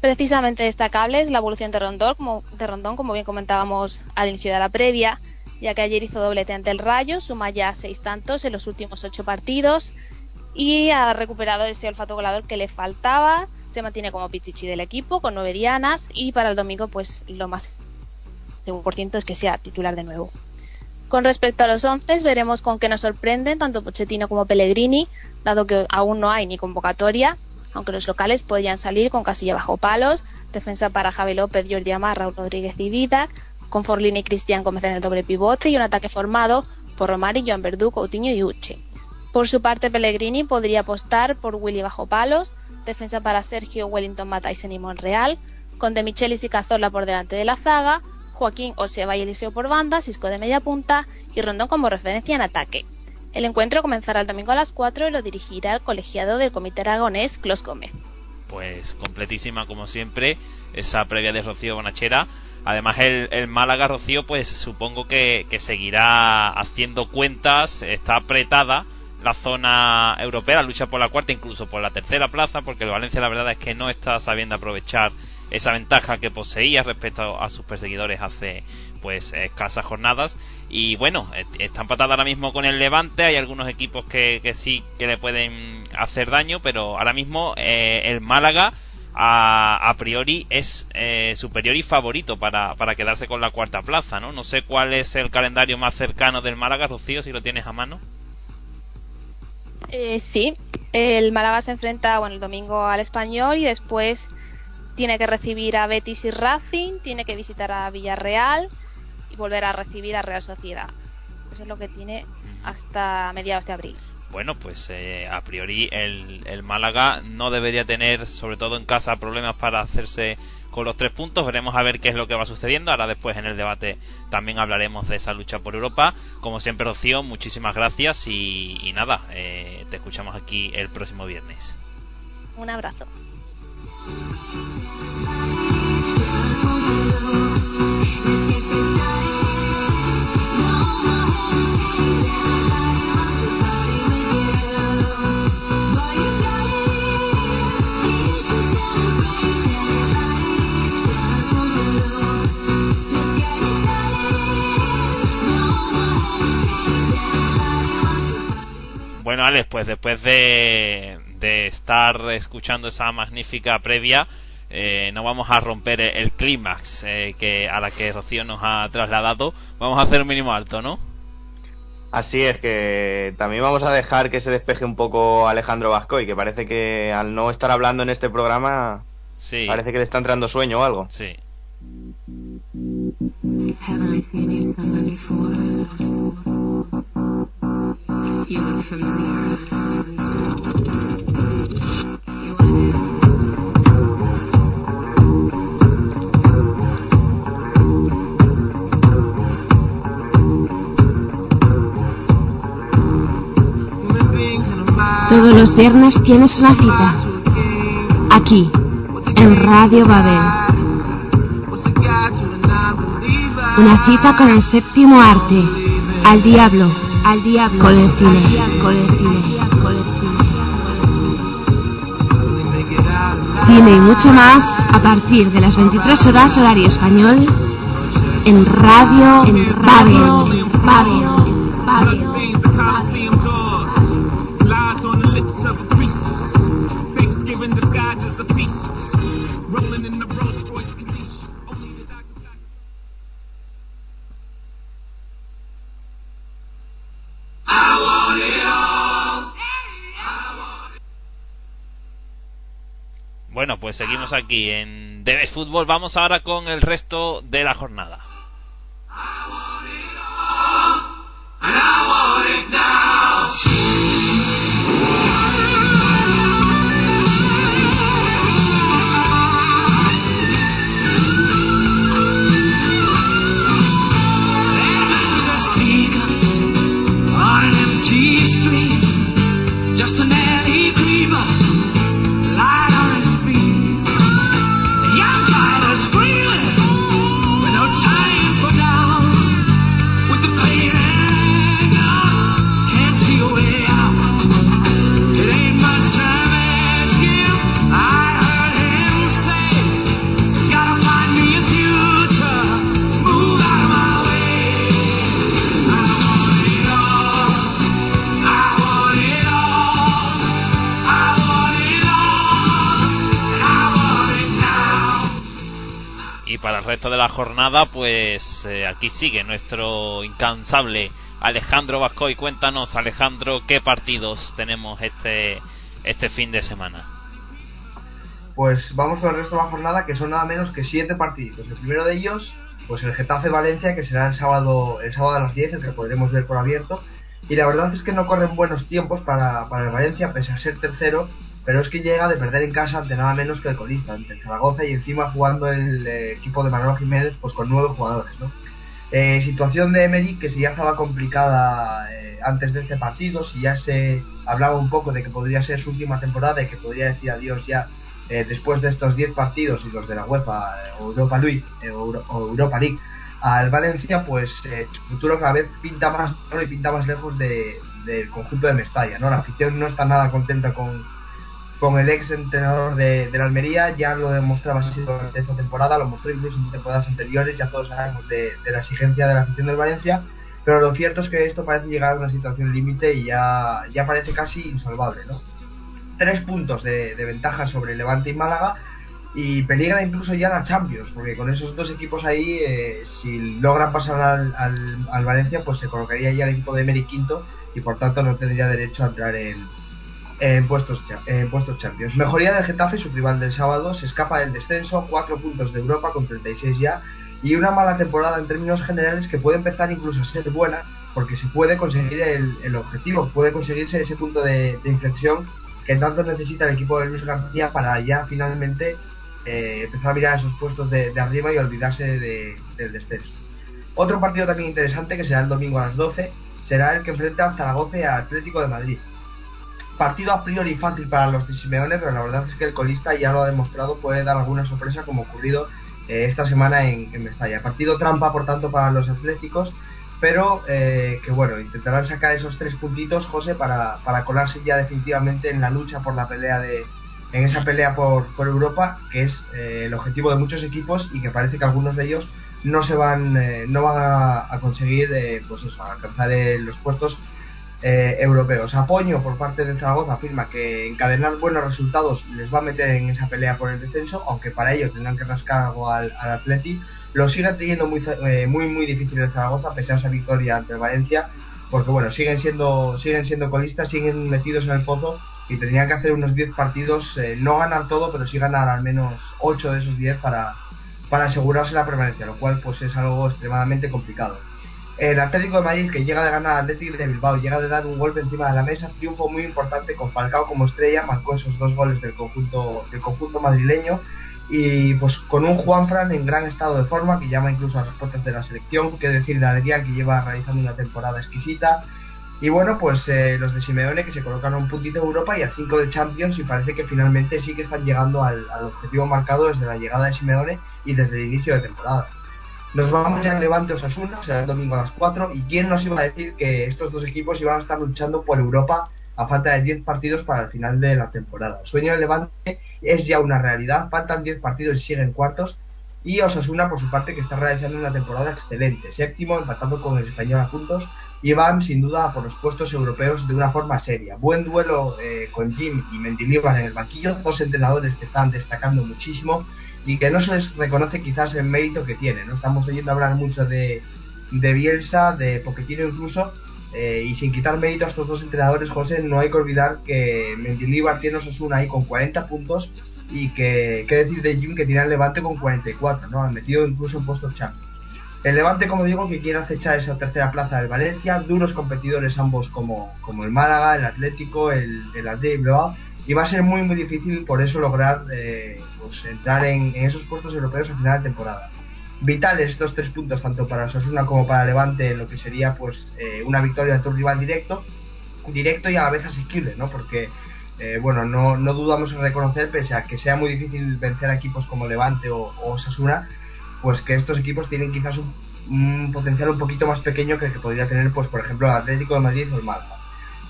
Precisamente destacable es la evolución de Rondón, como, de Rondón, como bien comentábamos al inicio de la previa, ya que ayer hizo doblete ante el Rayo, suma ya seis tantos en los últimos ocho partidos y ha recuperado ese olfato goleador que le faltaba. Se mantiene como pichichi del equipo con nueve dianas y para el domingo, pues lo más por ciento es que sea titular de nuevo. Con respecto a los once, veremos con qué nos sorprenden tanto Pochettino como Pellegrini, dado que aún no hay ni convocatoria, aunque los locales podrían salir con casilla bajo palos, defensa para Javi López, Jordi Amar, Raúl Rodríguez y Vida, con Forlín y Cristian Gómez en el doble pivote y un ataque formado por Romari, Joan Verdú, Coutinho y Uche. Por su parte, Pellegrini podría apostar por Willy bajo palos, defensa para Sergio, Wellington, Matáisen y Monreal, con De Michelis y Cazorla por delante de la zaga, Joaquín Oseba y Eliseo por banda, Cisco de media punta y Rondón como referencia en ataque. El encuentro comenzará el domingo a las 4 y lo dirigirá el colegiado del Comité Aragonés, Clos Gómez. Pues completísima como siempre esa previa de Rocío Bonachera. Además el, el Málaga Rocío pues supongo que, que seguirá haciendo cuentas, está apretada la zona europea, la lucha por la cuarta, incluso por la tercera plaza, porque el Valencia la verdad es que no está sabiendo aprovechar esa ventaja que poseía respecto a sus perseguidores hace pues escasas jornadas. Y bueno eh, está empatada ahora mismo con el Levante. Hay algunos equipos que, que sí que le pueden hacer daño pero ahora mismo eh, el Málaga a, a priori es eh, superior y favorito para, para quedarse con la cuarta plaza no no sé cuál es el calendario más cercano del Málaga Rocío si lo tienes a mano. Eh, sí, el Málaga se enfrenta bueno, el domingo al Español y después tiene que recibir a Betis y Racing, tiene que visitar a Villarreal volver a recibir a Real Sociedad. Eso es lo que tiene hasta mediados de abril. Bueno, pues eh, a priori el, el Málaga no debería tener, sobre todo en casa, problemas para hacerse con los tres puntos. Veremos a ver qué es lo que va sucediendo. Ahora después en el debate también hablaremos de esa lucha por Europa. Como siempre, Rocío, muchísimas gracias y, y nada, eh, te escuchamos aquí el próximo viernes. Un abrazo. Bueno, Alex, pues después de, de estar escuchando esa magnífica previa, eh, no vamos a romper el, el clímax eh, que a la que Rocío nos ha trasladado. Vamos a hacer un mínimo alto, ¿no? Así es que también vamos a dejar que se despeje un poco Alejandro Vascoy, que parece que al no estar hablando en este programa, Sí. parece que le está entrando sueño o algo. Sí. Todos los viernes tienes una cita. Aquí, en Radio Babel. Una cita con el séptimo arte. Al diablo. Al diablo. Con el cine. Con el cine. Con el cine. Cine y mucho más a partir de las 23 horas horario español en Radio Babel. Babel. Babel. Seguimos aquí en Debes Fútbol. Vamos ahora con el resto de la jornada. Want it Y para el resto de la jornada, pues eh, aquí sigue nuestro incansable Alejandro Vascoy. Cuéntanos, Alejandro, qué partidos tenemos este, este fin de semana. Pues vamos con el resto de la jornada, que son nada menos que siete partidos. El primero de ellos, pues el Getafe Valencia, que será el sábado, el sábado a las 10, el que podremos ver por abierto. Y la verdad es que no corren buenos tiempos para, para el Valencia, pese a ser tercero, pero es que llega de perder en casa ante nada menos que el colista, ante el Zaragoza y encima jugando el eh, equipo de Manolo Jiménez pues con nueve jugadores, ¿no? Eh, situación de Emery que si ya estaba complicada eh, antes de este partido, si ya se hablaba un poco de que podría ser su última temporada y que podría decir adiós ya eh, después de estos 10 partidos y los de la UEFA eh, o Europa League, eh, Euro- Europa League al Valencia, pues su futuro cada vez pinta más y pinta más lejos de- del conjunto de Mestalla, ¿no? La afición no está nada contenta con, con el ex entrenador de, de la Almería, ya lo demostraba así durante esta temporada, lo mostró incluso en temporadas anteriores, ya todos sabemos de, de la exigencia de la afición del Valencia, pero lo cierto es que esto parece llegar a una situación límite y ya, ya parece casi insalvable, ¿no? Tres puntos de, de ventaja sobre Levante y Málaga y peligra incluso ya la Champions, porque con esos dos equipos ahí, eh, si logran pasar al, al, al Valencia, pues se colocaría ya el equipo de Emery quinto y por tanto no tendría derecho a entrar en, en puestos, en puestos Champions. Mejoría del Getafe, su rival del sábado, se escapa del descenso, 4 puntos de Europa con 36 ya, y una mala temporada en términos generales que puede empezar incluso a ser buena, porque se puede conseguir el, el objetivo, puede conseguirse ese punto de, inflexión que tanto necesita el equipo de Luis García para ya finalmente eh, empezar a mirar esos puestos de, de arriba y olvidarse de- del descenso. Otro partido también interesante que será el domingo a las 12 será el que enfrenta a Zaragoza y a Atlético de Madrid. Partido a priori fácil para los de Simeone, pero la verdad es que el colista ya lo ha demostrado, puede dar alguna sorpresa como ocurrido eh, esta semana en, en Mestalla. Partido trampa, por tanto, para los atléticos, pero eh, que bueno, intentarán sacar esos tres puntitos, José, para, para colarse ya definitivamente en la lucha por la pelea de, en esa pelea por, por Europa, que es eh, el objetivo de muchos equipos y que parece que algunos de ellos no se van, eh, no van a, a conseguir, pues eso, alcanzar los puestos eh, europeos. Apoño por parte de Zaragoza afirma que encadenar buenos resultados les va a meter en esa pelea por el descenso, aunque para ello tendrán que rascar algo al, al Atleti. Lo sigue teniendo muy, eh, muy muy difícil el Zaragoza, pese a esa victoria ante el Valencia, porque bueno, siguen siendo, siguen siendo colistas, siguen metidos en el pozo y tendrían que hacer unos 10 partidos, eh, no ganar todo, pero sí ganar al menos 8 de esos 10 para, para asegurarse la permanencia, lo cual pues es algo extremadamente complicado. El Atlético de Madrid, que llega de ganar al Atlético de Bilbao, llega de dar un golpe encima de la mesa, triunfo muy importante con Falcao como estrella, marcó esos dos goles del conjunto, del conjunto madrileño y pues con un Juanfran en gran estado de forma que llama incluso a las puertas de la selección, que decir de Adrián que lleva realizando una temporada exquisita y bueno pues eh, los de Simeone que se colocan a un puntito de Europa y a 5 de Champions y parece que finalmente sí que están llegando al, al objetivo marcado desde la llegada de Simeone y desde el inicio de temporada. Nos vamos ya al Levante Osasuna, será el domingo a las 4. ¿Y quién nos iba a decir que estos dos equipos iban a estar luchando por Europa a falta de 10 partidos para el final de la temporada? El sueño del Levante es ya una realidad, faltan 10 partidos y siguen cuartos. Y Osasuna, por su parte, que está realizando una temporada excelente, séptimo, empatando con el español a puntos. Y van sin duda por los puestos europeos de una forma seria. Buen duelo eh, con Jim y Mendilibar en el banquillo, dos entrenadores que están destacando muchísimo y que no se les reconoce quizás el mérito que tiene. ¿no? Estamos oyendo hablar mucho de, de Bielsa, de Pochettino incluso, eh, y sin quitar mérito a estos dos entrenadores, José, no hay que olvidar que Mendilibar tiene Osasuna ahí con 40 puntos y que, qué decir de Jim que tiene el Levante con 44, ¿no? Han metido incluso en puestos Champions. El Levante, como digo, que quiere acechar esa tercera plaza del Valencia, duros competidores ambos como, como el Málaga, el Atlético, el, el Athletic Bilbao, y va a ser muy muy difícil por eso lograr eh, pues, entrar en, esos puestos europeos a final de temporada. Vitales estos tres puntos tanto para Osasuna como para Levante en lo que sería pues eh, una victoria ante un rival directo, directo y a la vez asequible, ¿no? Porque eh, bueno, no, no, dudamos en reconocer, pese a que sea muy difícil vencer a equipos como Levante o, o Osasuna, pues que estos equipos tienen quizás un, un, potencial un poquito más pequeño que el que podría tener, pues por ejemplo, el Atlético de Madrid o el Málaga.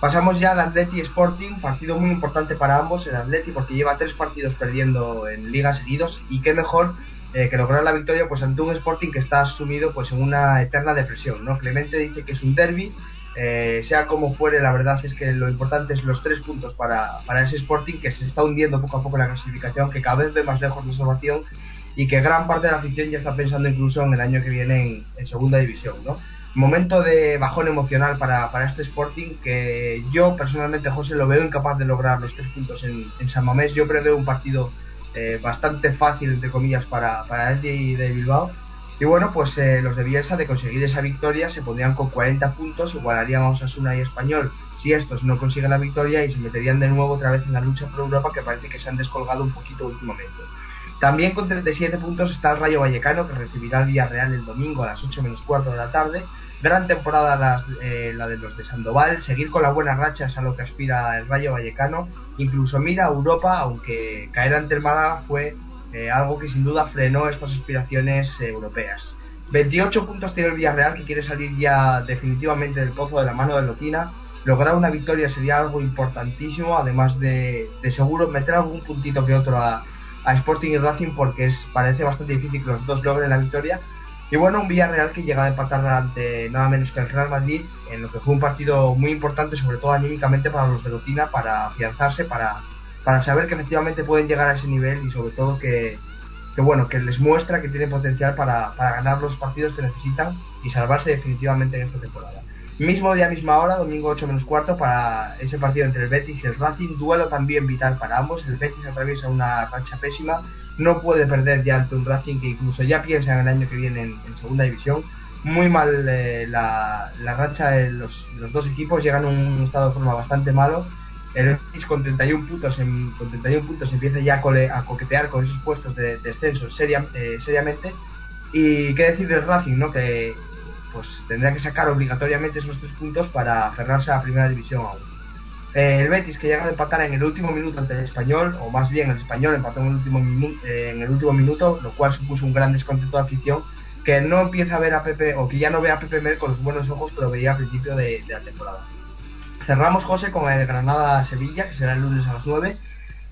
Pasamos ya al Atleti Sporting, partido muy importante para ambos, el Atleti porque lleva tres partidos perdiendo en ligas seguidos y qué mejor eh, que lograr la victoria pues ante un Sporting que está sumido pues en una eterna depresión, ¿no? Clemente dice que es un derby, eh, sea como fuere, la verdad es que lo importante es los tres puntos para, para ese Sporting que se está hundiendo poco a poco en la clasificación, que cada vez ve más lejos de salvación y que gran parte de la afición ya está pensando incluso en el año que viene en, en segunda división, ¿no? Momento de bajón emocional para, para, este Sporting que yo personalmente, José, lo veo incapaz de lograr los tres puntos en, en San Mamés. Yo preveo un partido eh, bastante fácil, entre comillas, para, para el de, Bilbao. Y bueno, pues eh, los de Bielsa de conseguir esa victoria se pondrían con 40 puntos, igualarían a Osasuna y Español si estos no consiguen la victoria y se meterían de nuevo otra vez en la lucha por Europa que parece que se han descolgado un poquito últimamente. También con 37 puntos está el Rayo Vallecano que recibirá el Villarreal el domingo a las 8 menos cuarto de la tarde. Gran temporada la, eh, la de los de Sandoval, seguir con la buena racha es a lo que aspira el Rayo Vallecano, incluso mira a Europa, aunque caer ante el Málaga fue eh, algo que sin duda frenó estas aspiraciones europeas. 28 puntos tiene el Villarreal que quiere salir ya definitivamente del pozo de la mano de Lotina lograr una victoria sería algo importantísimo, además de, de seguro meter algún puntito que otro a, a Sporting y Racing porque es, parece bastante difícil que los dos logren la victoria. Y bueno, un Villarreal que llega a empatar ante nada menos que el Real Madrid, en lo que fue un partido muy importante, sobre todo anímicamente para los de Lotina, para afianzarse, para, para saber que efectivamente pueden llegar a ese nivel y sobre todo que, que bueno, que les muestra que tienen potencial para, para ganar los partidos que necesitan y salvarse definitivamente en esta temporada. Mismo día, misma hora, domingo 8 menos cuarto, para ese partido entre el Betis y el Racing. Duelo también vital para ambos. El Betis atraviesa una racha pésima. No puede perder ya ante un Racing que incluso ya piensa en el año que viene en, segunda división. Muy mal eh, la, la, racha de los, los, dos equipos. Llegan a un estado de forma bastante malo. El Betis con 31 puntos, en, con 31 puntos empieza ya a, cole, a coquetear con esos puestos de, de descenso seria, eh, seriamente. Y qué decir del Racing, ¿no? Que pues tendrá que sacar obligatoriamente esos tres puntos para aferrarse a la primera división aún. Eh, el Betis que llega a empatar en el último minuto ante el español, o más bien el español empató en el último, eh, en el último minuto, lo cual supuso un gran descontento de afición que no empieza a ver a Pepe, o que ya no ve a Pepe Mer con los buenos ojos que lo veía al principio de, de la temporada. Cerramos, José, con el Granada-Sevilla, que será el lunes a las 9.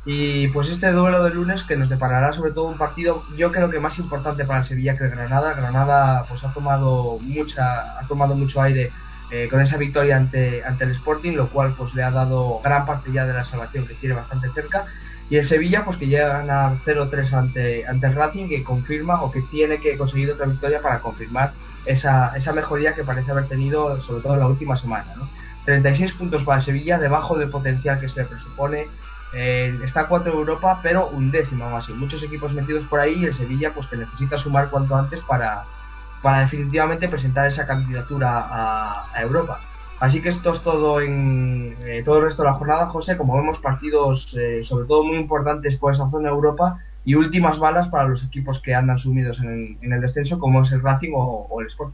Y pues este duelo de lunes que nos deparará sobre todo un partido, yo creo que más importante para el Sevilla que el Granada. Granada pues ha tomado mucha, ha tomado mucho aire eh, con esa victoria ante, ante el Sporting, lo cual pues le ha dado gran parte ya de la salvación que tiene bastante cerca. Y el Sevilla pues que llega a ganar 0-3 ante, ante el Racing que confirma o que tiene que conseguir otra victoria para confirmar esa, esa mejoría que parece haber tenido sobre todo en la última semana. ¿no? 36 puntos para el Sevilla, debajo del potencial que se le presupone eh, está a 4 de Europa, pero un décimo más así. Muchos equipos metidos por ahí y el Sevilla pues que necesita sumar cuanto antes para, para definitivamente presentar esa candidatura a, Europa. Así que esto es todo en eh, todo el resto de la jornada, José. Como vemos, partidos eh, sobre todo muy importantes por esa zona de Europa y últimas balas para los equipos que andan sumidos en, en el descenso, como es el Racing o, o el Sport.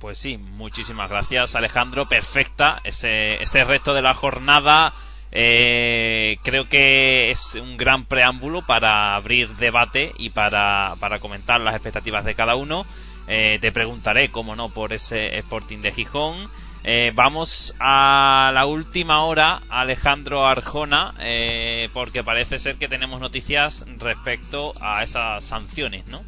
Pues sí, muchísimas gracias Alejandro, perfecta ese, ese resto de la jornada. Eh, creo que es un gran preámbulo para abrir debate y para, para comentar las expectativas de cada uno. Eh, te preguntaré, como no, por ese Sporting de Gijón. Eh, vamos a la última hora, Alejandro Arjona, eh, porque parece ser que tenemos noticias respecto a esas sanciones, ¿no?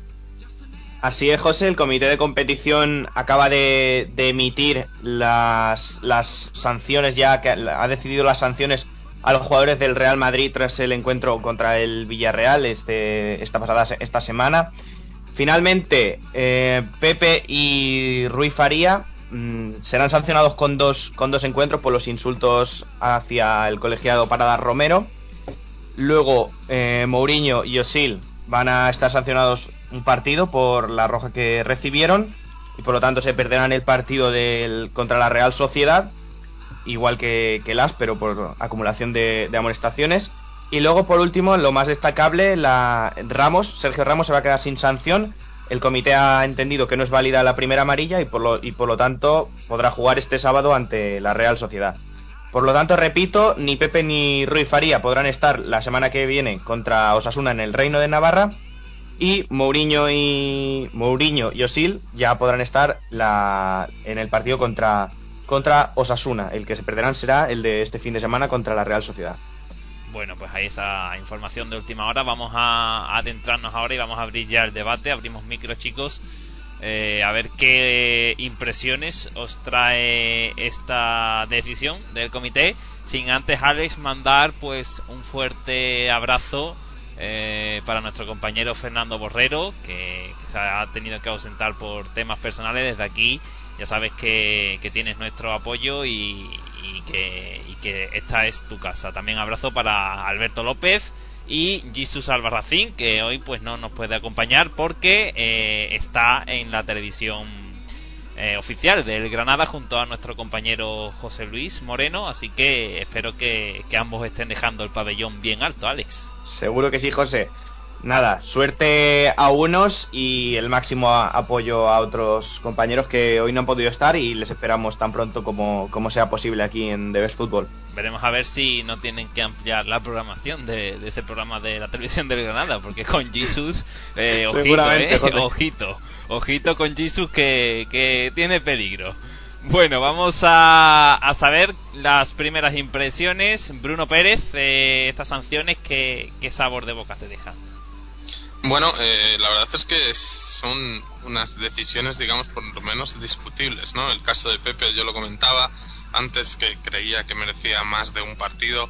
Así es, José. El comité de competición acaba de, de, emitir las, las sanciones, ya que ha decidido las sanciones a los jugadores del Real Madrid tras el encuentro contra el Villarreal este, esta pasada esta semana. Finalmente, eh, Pepe y Rui Faría mmm, serán sancionados con dos, con dos encuentros por los insultos hacia el colegiado Parada Romero. Luego, eh, Mourinho y Osil van a estar sancionados un partido por la roja que recibieron y por lo tanto se perderán el partido del, contra la Real Sociedad, igual que, que las, pero por acumulación de, de, amonestaciones. Y luego, por último, lo más destacable, la Ramos, Sergio Ramos se va a quedar sin sanción. El comité ha entendido que no es válida la primera amarilla y por lo, y por lo tanto podrá jugar este sábado ante la Real Sociedad. Por lo tanto, repito, ni Pepe ni Rui Faría podrán estar la semana que viene contra Osasuna en el Reino de Navarra y Mourinho y Mourinho y Osil ya podrán estar la, en el partido contra contra Osasuna. El que se perderán será el de este fin de semana contra la Real Sociedad. Bueno, pues ahí esa información de última hora. Vamos a adentrarnos ahora y vamos a abrir ya el debate. Abrimos micro, chicos. Eh, a ver qué impresiones os trae esta decisión del comité. Sin antes, Alex, mandar pues un fuerte abrazo eh, para nuestro compañero Fernando Borrero, que, que, se ha tenido que ausentar por temas personales. Desde aquí, ya sabes que, que tienes nuestro apoyo y, que, esta es tu casa. También abrazo para Alberto López y Jesus Albarracín, que hoy pues no nos puede acompañar porque eh, está en la televisión eh, oficial del Granada junto a nuestro compañero José Luis Moreno, así que espero que, que ambos estén dejando el pabellón bien alto, Alex. Seguro que sí, José. Nada, suerte a unos y el máximo apoyo a otros compañeros que hoy no han podido estar y les esperamos tan pronto como, como sea posible aquí en The Best Football. Veremos a ver si no tienen que ampliar la programación de, de ese programa de la televisión del Granada, porque con Jesus, *laughs* eh, ojito, eh, ojito, ojito con Jesus que, que tiene peligro. Bueno, vamos a, a saber las primeras impresiones. Bruno Pérez, eh, estas sanciones, ¿qué, ¿qué sabor de boca te dejan? Bueno, eh, la verdad es que son unas decisiones, digamos, por lo menos discutibles, ¿no? El caso de Pepe, yo lo comentaba antes que creía que merecía más de un partido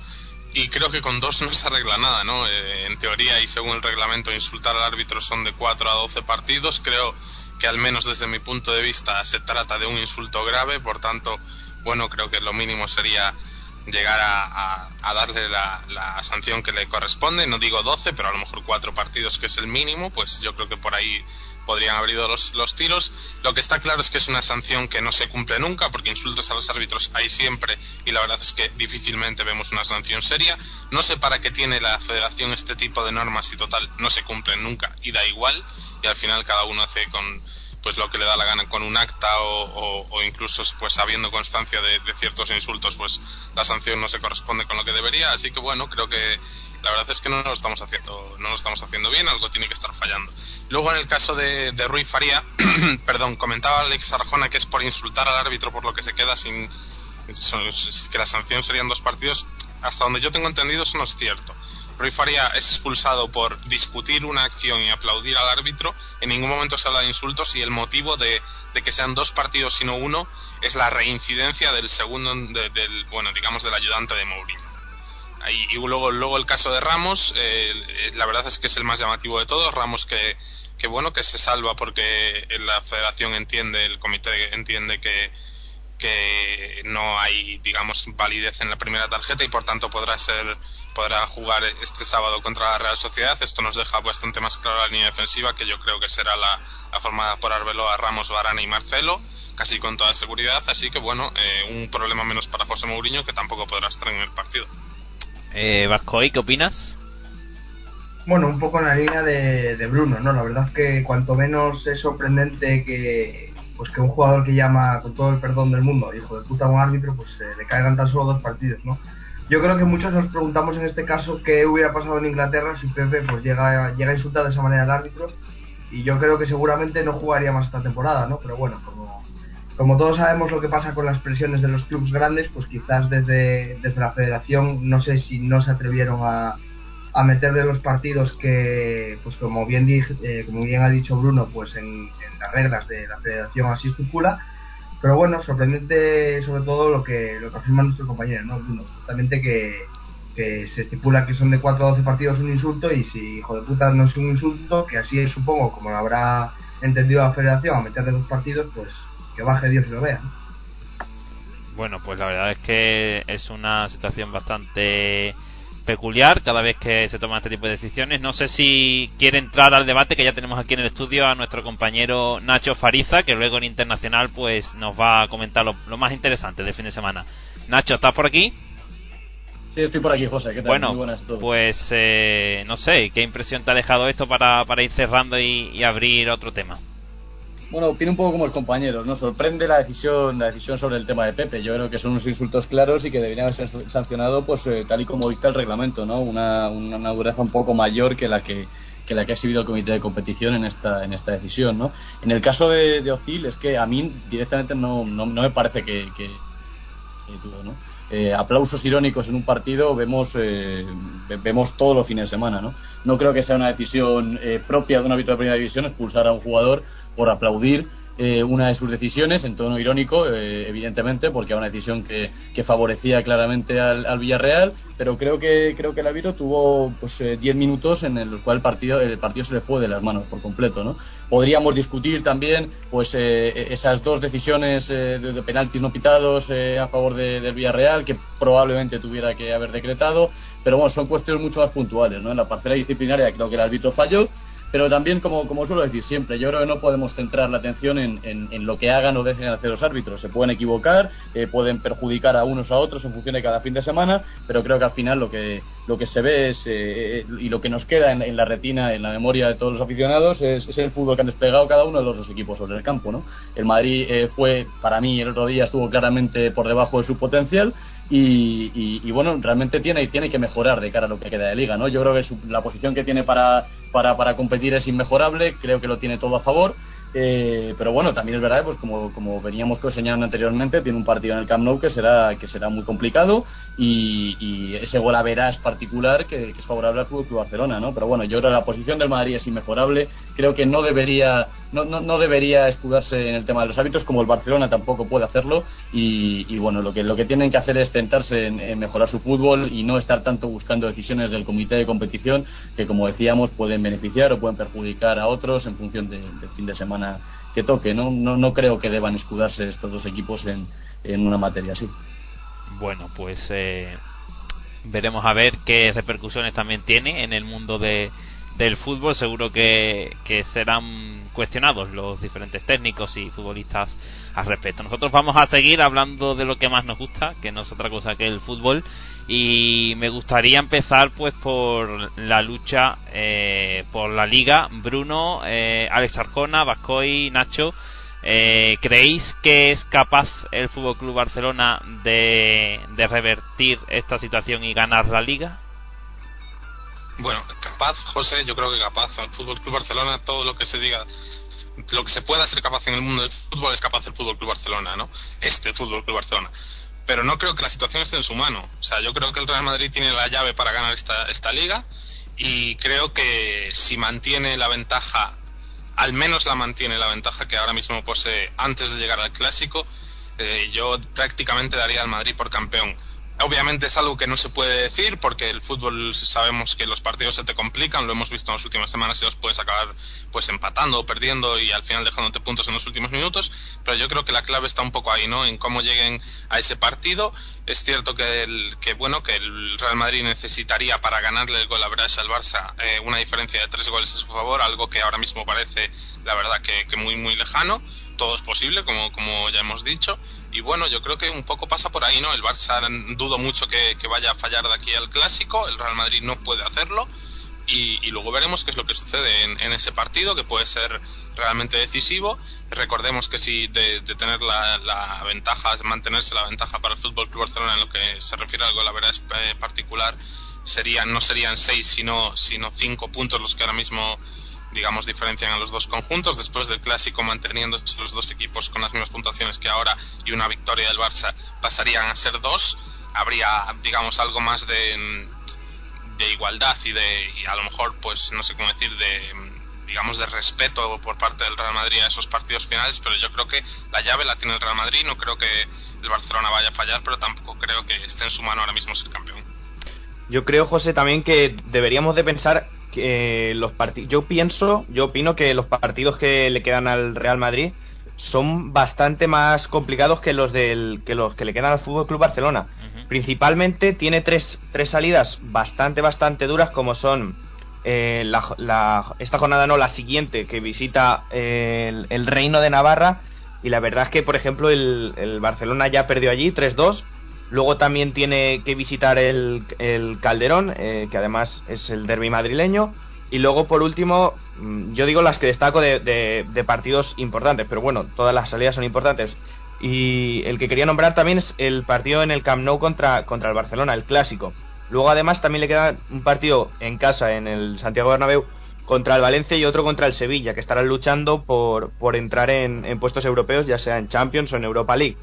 y creo que con dos no se arregla nada, ¿no? Eh, en teoría y según el reglamento insultar al árbitro son de 4 a 12 partidos, creo que al menos desde mi punto de vista se trata de un insulto grave, por tanto, bueno, creo que lo mínimo sería llegar a, darle la, la sanción que le corresponde, no digo 12, pero a lo mejor cuatro partidos que es el mínimo, pues yo creo que por ahí podrían haber ido los, los tiros. Lo que está claro es que es una sanción que no se cumple nunca, porque insultos a los árbitros hay siempre y la verdad es que difícilmente vemos una sanción seria. No sé para qué tiene la federación este tipo de normas y total no se cumplen nunca y da igual y al final cada uno hace con pues lo que le da la gana con un acta o, incluso pues habiendo constancia de, de ciertos insultos pues la sanción no se corresponde con lo que debería. Así que bueno creo que la verdad es que no lo estamos haciendo no lo estamos haciendo bien algo tiene que estar fallando. Luego en el caso de, de Rui Faría *clears throat* perdón comentaba Alex Arjona que es por insultar al árbitro por lo que se queda sin que la sanción serían dos partidos. Hasta donde yo tengo entendido eso no es cierto Rui Faría es expulsado por discutir una acción y aplaudir al árbitro. En ningún momento se habla de insultos y el motivo de, que sean dos partidos sino uno es la reincidencia del segundo, de- del, bueno, digamos, del ayudante de Mourinho. Y luego, luego el caso de Ramos, eh, la verdad es que es el más llamativo de todos. Ramos que, que bueno, que se salva porque la federación entiende, el comité entiende que, que no hay, digamos, validez en la primera tarjeta y por tanto podrá ser podrá jugar este sábado contra la Real Sociedad. Esto nos deja bastante más clara la línea defensiva, que yo creo que será la, la formada por Arbeloa, Ramos, Varane y Marcelo, casi con toda seguridad. Así que bueno, eh, un problema menos para José Mourinho, que tampoco podrá estar en el partido. Eh, Vascoy, ¿qué opinas? Bueno, un poco en la línea de, de Bruno, ¿no? La verdad es que cuanto menos es sorprendente que pues que un jugador que llama, con todo el perdón del mundo, hijo de puta a un árbitro, pues eh, le caigan tan solo dos partidos, ¿no? Yo creo que muchos nos preguntamos en este caso qué hubiera pasado en Inglaterra si Pepe pues llega, llega a insultar de esa manera al árbitro y yo creo que seguramente no jugaría más esta temporada, ¿no? Pero bueno, como, como todos sabemos lo que pasa con las presiones de los clubes grandes, pues quizás desde, desde la federación no sé si no se atrevieron a, a meterle los partidos que, pues como bien dije, eh, como bien ha dicho Bruno, pues en, las reglas de la federación así estipula. Pero bueno, sorprendente sobre todo lo que, lo que afirma nuestro compañero, ¿no? Bruno, justamente que, que se estipula que son de 4 a 12 partidos un insulto y si hijo de puta no es un insulto, que así supongo, como lo habrá entendido la federación, a meterle dos partidos, pues que baje Dios y lo vea. ¿no? Bueno, pues la verdad es que es una situación bastante peculiar cada vez que se toman este tipo de decisiones. No sé si quiere entrar al debate que ya tenemos aquí en el estudio a nuestro compañero Nacho Fariza, que luego en Internacional pues nos va a comentar lo, lo más interesante del fin de semana. Nacho, ¿estás por aquí? Sí, estoy por aquí, José. ¿Qué tal? Bueno, Muy buenas a todos. pues eh, no sé, ¿qué impresión te ha dejado esto para, para ir cerrando y, y abrir otro tema? Bueno, opino un poco como los compañeros, ¿no? Sorprende la decisión, la decisión sobre el tema de Pepe. Yo creo que son unos insultos claros y que deberían ser sancionados, pues eh, tal y como dicta el reglamento, ¿no? Una, una, dureza un poco mayor que la que que la que ha exhibido el comité de competición en esta en esta decisión, ¿no? En el caso de, de Ozil es que a mí directamente no, no, me parece que, que, ¿no? Eh, aplausos irónicos en un partido vemos eh, ve- vemos todos los fines de semana, ¿no? No creo que sea una decisión eh, propia de un árbitro de primera división expulsar a un jugador por aplaudir eh, una de sus decisiones en tono irónico, eh, evidentemente, porque era una decisión que, favorecía claramente al, al Villarreal, pero creo que creo que el árbitro tuvo pues eh, 10 minutos en los cuales el partido el partido se le fue de las manos por completo, ¿no? Podríamos discutir también pues eh, esas dos decisiones de, penaltis no pitados a favor de- del Villarreal que probablemente tuviera que haber decretado, pero bueno, son cuestiones mucho más puntuales, ¿no? En la parcela disciplinaria creo que el árbitro falló, pero también, como, como suelo decir siempre, yo creo que no podemos centrar la atención en, en- lo que hagan o dejen de hacer los árbitros. Se pueden equivocar, eh, pueden perjudicar a unos a otros en función de cada fin de semana, pero creo que al final lo que, lo que se ve es, eh, eh, y lo que nos queda en, la retina, en la memoria de todos los aficionados, es, el fútbol que han desplegado cada uno de los dos equipos sobre el campo. ¿no? El Madrid fue, para mí, el otro día estuvo claramente por debajo de su potencial. Y, y- y, bueno, realmente tiene, tiene que mejorar de cara a lo que queda de liga, ¿no? Yo creo que su- la posición que tiene para, para, para competir es inmejorable, creo que lo tiene todo a favor, Eh, pero bueno, también es verdad, pues como, como veníamos señalando anteriormente, tiene un partido en el Camp Nou que será, que será muy complicado y, ese gol a verás particular que, es favorable al Fútbol Club Barcelona, ¿no? Pero bueno, yo creo que la posición del Madrid es inmejorable. Creo que no debería, no, no, no debería escudarse en el tema de los hábitos, como el Barcelona tampoco puede hacerlo. Y, bueno, lo que, lo que tienen que hacer es centrarse en, mejorar su fútbol y no estar tanto buscando decisiones del comité de competición que, como decíamos, pueden beneficiar o pueden perjudicar a otros en función de- del fin de semana que toque. No, no, no creo que deban escudarse estos dos equipos en, en una materia así. Bueno, pues eh, veremos a ver qué repercusiones también tiene en el mundo de, del fútbol. Seguro que, que serán cuestionados los diferentes técnicos y futbolistas al respecto. Nosotros vamos a seguir hablando de lo que más nos gusta, que no es otra cosa que el fútbol. Y me gustaría empezar pues por la lucha eh, por la liga. Bruno, eh, Alex Arjona, Vascoy, Nacho. Eh, ¿Creéis que es capaz el Fútbol Club Barcelona de, de revertir esta situación y ganar la liga? Bueno, capaz, José, yo creo que capaz. El Fútbol Club Barcelona, todo lo que se diga, lo que se pueda ser capaz en el mundo del fútbol es capaz el Fútbol Club Barcelona, ¿no? Este Fútbol Club Barcelona. Pero no creo que la situación esté en su mano. O sea, yo creo que el Real Madrid tiene la llave para ganar esta, esta liga y creo que si mantiene la ventaja, al menos la mantiene la ventaja que ahora mismo posee antes de llegar al clásico, eh, yo prácticamente daría al Madrid por campeón. Obviamente es algo que no se puede decir porque el fútbol sabemos que los partidos se te complican, lo hemos visto en las últimas semanas y los puedes acabar pues empatando o perdiendo y al final dejándote puntos en los últimos minutos, pero yo creo que la clave está un poco ahí, ¿no? En cómo lleguen a ese partido. Es cierto que el, que bueno que el Real Madrid necesitaría para ganarle el gol a Brash al Barça eh, una diferencia de tres goles a su favor, algo que ahora mismo parece la verdad que, que muy muy lejano. Todo es posible, como, como ya hemos dicho. Y bueno, yo creo que un poco pasa por ahí, ¿no? El Barça dudo mucho que, vaya a fallar de aquí al clásico, el Real Madrid no puede hacerlo. Y, luego veremos qué es lo que sucede en, ese partido, que puede ser realmente decisivo. Recordemos que si de, tener la, la ventaja, mantenerse la ventaja para el Fútbol Club Barcelona en lo que se refiere al gol, la verdad es eh, particular, serían, no serían seis, sino, sino cinco puntos los que ahora mismo digamos, diferencian a los dos conjuntos. Después del clásico, manteniendo los dos equipos con las mismas puntuaciones que ahora y una victoria del Barça, pasarían a ser dos. Habría, digamos, algo más de, de igualdad y de, y a lo mejor, pues, no sé cómo decir, de, digamos, de respeto por parte del Real Madrid a esos partidos finales, pero yo creo que la llave la tiene el Real Madrid. No creo que el Barcelona vaya a fallar, pero tampoco creo que esté en su mano ahora mismo ser campeón. Yo creo, José, también que deberíamos de pensar que los partidos... Yo pienso, yo opino que los partidos que le quedan al Real Madrid son bastante más complicados que los del que los que le quedan al Fútbol Club Barcelona. Principalmente tiene tres, tres salidas bastante bastante duras como son eh, la, la- esta jornada no la siguiente que visita eh, el, el Reino de Navarra y la verdad es que por ejemplo el, el Barcelona ya perdió allí 3-2 Luego también tiene que visitar el, el Calderón, eh, que además es el derby madrileño. Y luego, por último, mm, yo digo las que destaco de, partidos importantes, pero bueno, todas las salidas son importantes. Y el que quería nombrar también es el partido en el Camp Nou contra, contra el Barcelona, el clásico. Luego, además, también le queda un partido en casa, en el Santiago Bernabéu, contra el Valencia y otro contra el Sevilla, que estarán luchando por, por entrar en, en puestos europeos, ya sea en Champions o en Europa League.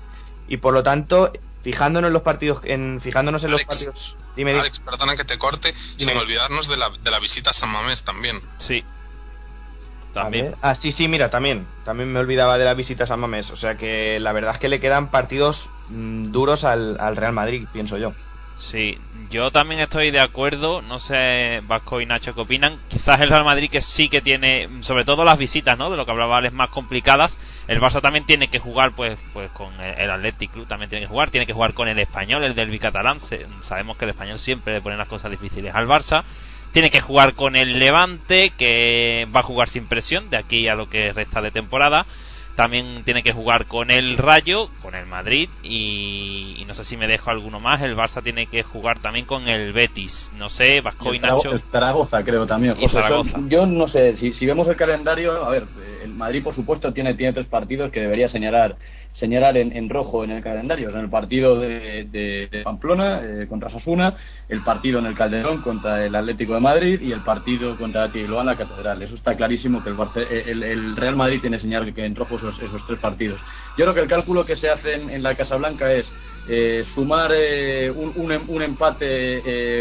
Y por lo tanto, fijándonos en los partidos, en, fijándonos en los partidos. Dime, dime. Alex, perdona que te corte, sin olvidarnos de la, de la visita a San Mamés también. Sí. También. Ah, sí, sí, mira, también. También me olvidaba de la visita a San Mamés. O sea que la verdad es que le quedan partidos mm, duros al, al Real Madrid, pienso yo. Sí, yo también estoy de acuerdo. No sé, Vasco y Nacho qué opinan. Quizás el Real Madrid que sí que tiene, sobre todo las visitas, ¿no? De lo que hablaba Alex, más complicadas. El Barça también tiene que jugar, pues, pues con el, Athletic Club también tiene que jugar. Tiene que jugar con el español, el del catalán. Sabemos que el español siempre le pone las cosas difíciles al Barça. Tiene que jugar con el Levante, que va a jugar sin presión de aquí a lo que resta de temporada. También tiene que jugar con el Rayo, con el Madrid y, y no sé si me dejo alguno más. El Barça tiene que jugar también con el Betis. No sé, Vasco y el, Nacho. el Zaragoza, creo también. Y José, son- Zaragoza. yo no sé, si, si vemos el calendario, a ver, el Madrid, por supuesto, tiene, tiene tres partidos que debería señalar señalar en, en rojo en el calendario. Sea, el partido de, Pamplona eh, contra Sasuna, el partido en el Calderón contra el Atlético de Madrid y el partido contra Tigloán la Catedral. Eso está clarísimo que el, Barce- eh, el, el Real Madrid tiene que señalar que en rojo esos, esos tres partidos. Yo creo que el cálculo que se hace en, en la Casa Blanca es eh, sumar eh, un, un un empate,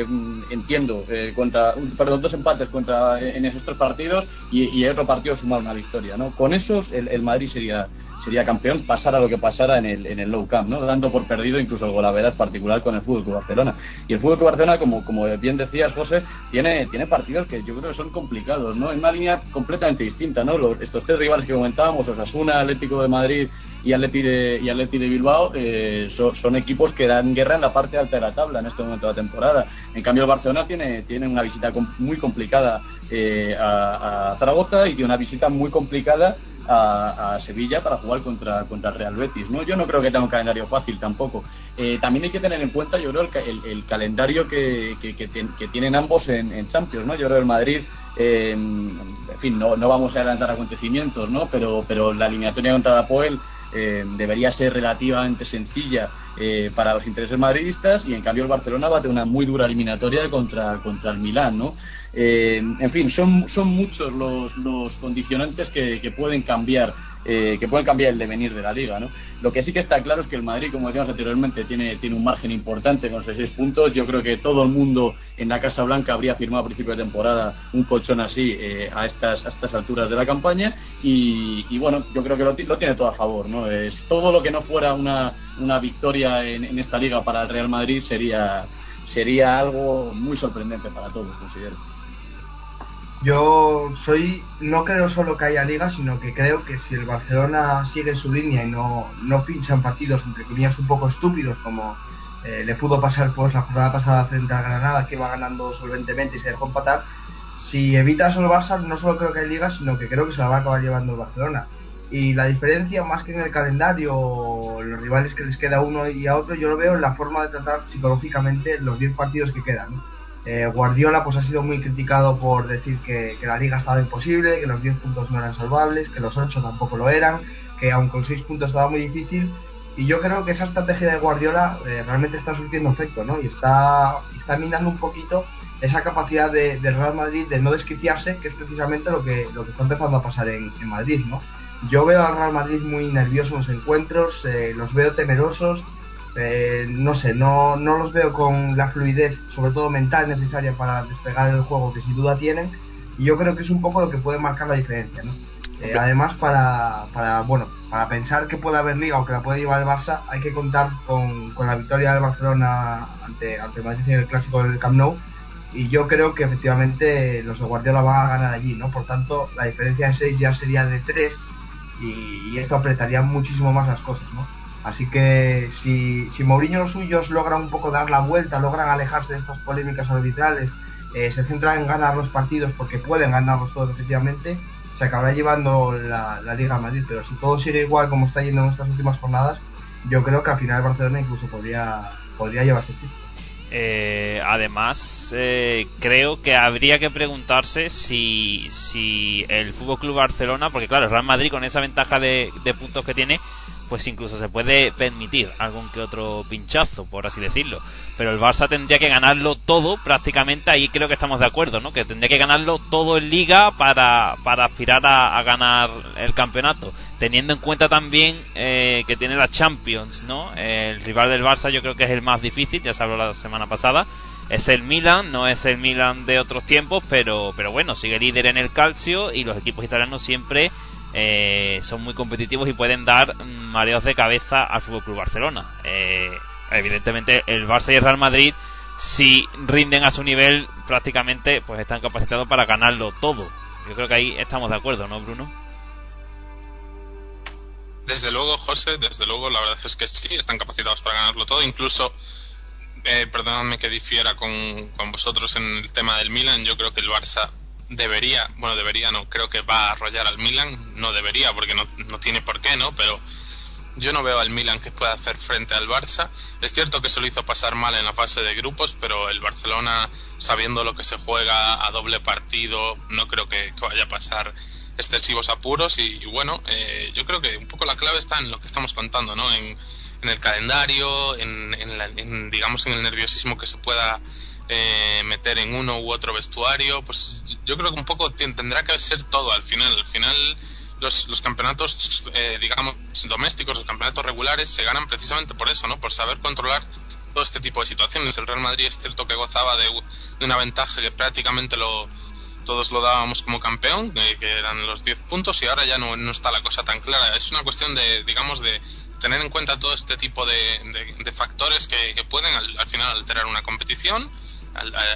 eh, entiendo, contra, un- perdón, dos empates contra en esos tres partidos y, y otro partido sumar una victoria, ¿no? Con esos el, Madrid sería sería campeón, lo que pasara en el, en el low camp, ¿no? Dando por perdido incluso el golaveras particular con el Fútbol Club Barcelona. Y el Fútbol Club Barcelona, como, como bien decías, José, tiene, tiene partidos que yo creo que son complicados, ¿no? En una línea completamente distinta, ¿no? Los, estos tres rivales que comentábamos, Osasuna, Atlético de Madrid y Atleti de, y Atleti de Bilbao, eh, son, son equipos que dan guerra en la parte alta de la tabla en este momento de la temporada. En cambio, el Barcelona tiene, tiene una visita muy complicada eh, a Zaragoza y tiene una visita muy complicada a, Sevilla para jugar contra, contra el Real Betis. ¿no? Yo no creo que tenga un calendario fácil tampoco. Eh, también hay que tener en cuenta, yo creo, el, el- el calendario que, que, tienen ambos en, en Champions. ¿no? Yo creo el Madrid, eh, en fin, no, no vamos a adelantar acontecimientos, ¿no? pero, pero la eliminatoria contra Poel eh, debería ser relativamente sencilla eh, para los intereses madridistas y en cambio el Barcelona va a tener una muy dura eliminatoria contra, contra el Milán, ¿no? Eh, en fin, son, son muchos los, los condicionantes que, que pueden cambiar eh, que pueden cambiar el devenir de la liga, ¿no? Lo que sí que está claro es que el Madrid, como decíamos anteriormente, tiene, tiene un margen importante con 6 puntos. Yo creo que todo el mundo en la Casa Blanca habría firmado a principio de temporada un colchón así eh, a, estas, a estas alturas de la campaña y, bueno, yo creo que lo, lo tiene todo a favor, ¿no? Es todo lo que no fuera una, una victoria en, en esta liga para el Real Madrid sería sería algo muy sorprendente para todos, considero. Yo soy, no creo solo que haya liga, sino que creo que si el Barcelona sigue su línea y no, no pincha en partidos entre comillas un poco estúpidos como eh, le pudo pasar pues la jornada pasada frente a Granada que iba ganando solventemente y se dejó empatar, si evita el Barça no solo creo que hay liga, sino que creo que se la va a acabar llevando el Barcelona. Y la diferencia, más que en el calendario los rivales que les queda uno y a otro, yo lo veo en la forma de tratar psicológicamente los 10 partidos que quedan. Eh, Guardiola pues ha sido muy criticado por decir que, la liga estaba imposible, que los 10 puntos no eran salvables, que los 8 tampoco lo eran, que aun con 6 puntos estaba muy difícil. Y yo creo que esa estrategia de Guardiola eh, realmente está surtiendo efecto, ¿no? Y está, está minando un poquito esa capacidad de, del Real Madrid de no desquiciarse, que es precisamente lo que, lo que está empezando a pasar en, en Madrid, ¿no? Yo veo al Real Madrid muy nervioso en los encuentros, eh, los veo temerosos, eh, no sé, no, no los veo con la fluidez, sobre todo mental, necesaria para despegar el juego que sin duda tienen. Y yo creo que es un poco lo que puede marcar la diferencia, ¿no? Eh, además, para, para, bueno, para pensar que puede haber liga o que la puede llevar el Barça, hay que contar con, con la victoria del Barcelona ante, ante el Madrid en el clásico del Camp Nou. Y yo creo que efectivamente los de Guardiola van a ganar allí, ¿no? Por tanto, la diferencia de 6 ya sería de 3 y, y esto apretaría muchísimo más las cosas, ¿no? Así que si, si Mourinho los suyos logran un poco dar la vuelta, logran alejarse de estas polémicas arbitrales, eh, se centran en ganar los partidos porque pueden ganarlos todos efectivamente, se acabará llevando la, la Liga a Madrid. Pero si todo sigue igual como está yendo en estas últimas jornadas, yo creo que al final Barcelona incluso podría, podría llevarse el. Eh, además, eh, creo que habría que preguntarse si, si el Fútbol Club Barcelona, porque claro, el Real Madrid con esa ventaja de puntos que tiene, pues incluso se puede permitir algún que otro pinchazo, por así decirlo. Pero el Barça tendría que ganarlo todo prácticamente, ahí creo que estamos de acuerdo, ¿no? Que tendría que ganarlo todo en liga para, para aspirar a, ganar el campeonato. Teniendo en cuenta también eh, que tiene la Champions, ¿no? El rival del Barça yo creo que es el más difícil, ya se habló la semana pasada. Es el Milan, no es el Milan de otros tiempos, pero, pero bueno, sigue líder en el calcio y los equipos italianos siempre eh, son muy competitivos y pueden dar mareos de cabeza al Fútbol Club Barcelona. Eh, evidentemente, el Barça y el Real Madrid, si rinden a su nivel, prácticamente pues están capacitados para ganarlo todo. Yo creo que ahí estamos de acuerdo, ¿no, Bruno? Desde luego, José, desde luego, la verdad es que sí, están capacitados para ganarlo todo. Incluso, eh, perdonadme que difiera con, con vosotros en el tema del Milan, yo creo que el Barça debería, bueno, debería no, creo que va a arrollar al Milan, no debería porque no, no tiene por qué, ¿no? Pero yo no veo al Milan que pueda hacer frente al Barça. Es cierto que se lo hizo pasar mal en la fase de grupos, pero el Barcelona, sabiendo lo que se juega a doble partido, no creo que, vaya a pasar excesivos apuros. Y, y bueno, eh, yo creo que un poco la clave está en lo que estamos contando, ¿no? En, en el calendario, en, en, la- en, digamos en el nerviosismo que se pueda eh, meter en uno u otro vestuario. Pues yo creo que un poco tendrá que ser todo al final. Al final los, los campeonatos, eh, digamos, domésticos, los campeonatos regulares, se ganan precisamente por eso, ¿no? Por saber controlar todo este tipo de situaciones. El Real Madrid es cierto que gozaba de, una ventaja que prácticamente lo, todos lo dábamos como campeón, eh, que eran los 10 puntos, y ahora ya no, está la cosa tan clara. Es una cuestión de, digamos, de tener en cuenta todo este tipo de, factores que, pueden al final alterar una competición,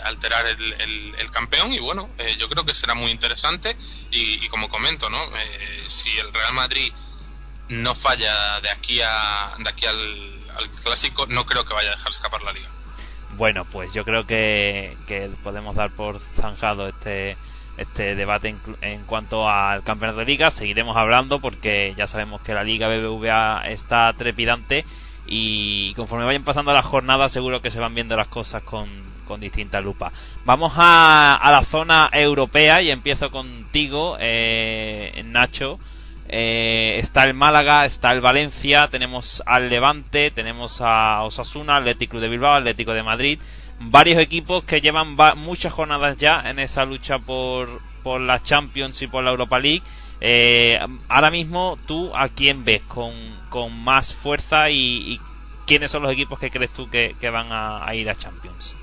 alterar el, el- el campeón, y bueno, eh, yo creo que será muy interesante. Y, como comento, ¿no? Eh, si el Real Madrid no falla de aquí a de aquí al, clásico, no creo que vaya a dejar escapar la liga. Bueno, pues yo creo que, que podemos dar por zanjado este este debate en, en cuanto al campeonato de liga. Seguiremos hablando porque ya sabemos que la liga BBVA está trepidante y conforme vayan pasando las jornadas seguro que se van viendo las cosas con, con distinta lupa. Vamos a, a la zona europea y empiezo contigo, eh, Nacho. Eh, está el Málaga, está el Valencia, tenemos al Levante, tenemos a Osasuna, Atlético de Bilbao, Atlético de Madrid, varios equipos que llevan va- muchas jornadas ya en esa lucha por, por la Champions y por la Europa League. Eh, ahora mismo, ¿tú a quién ves con, con más fuerza y, quiénes son los equipos que crees tú que, que van a, a ir a Champions?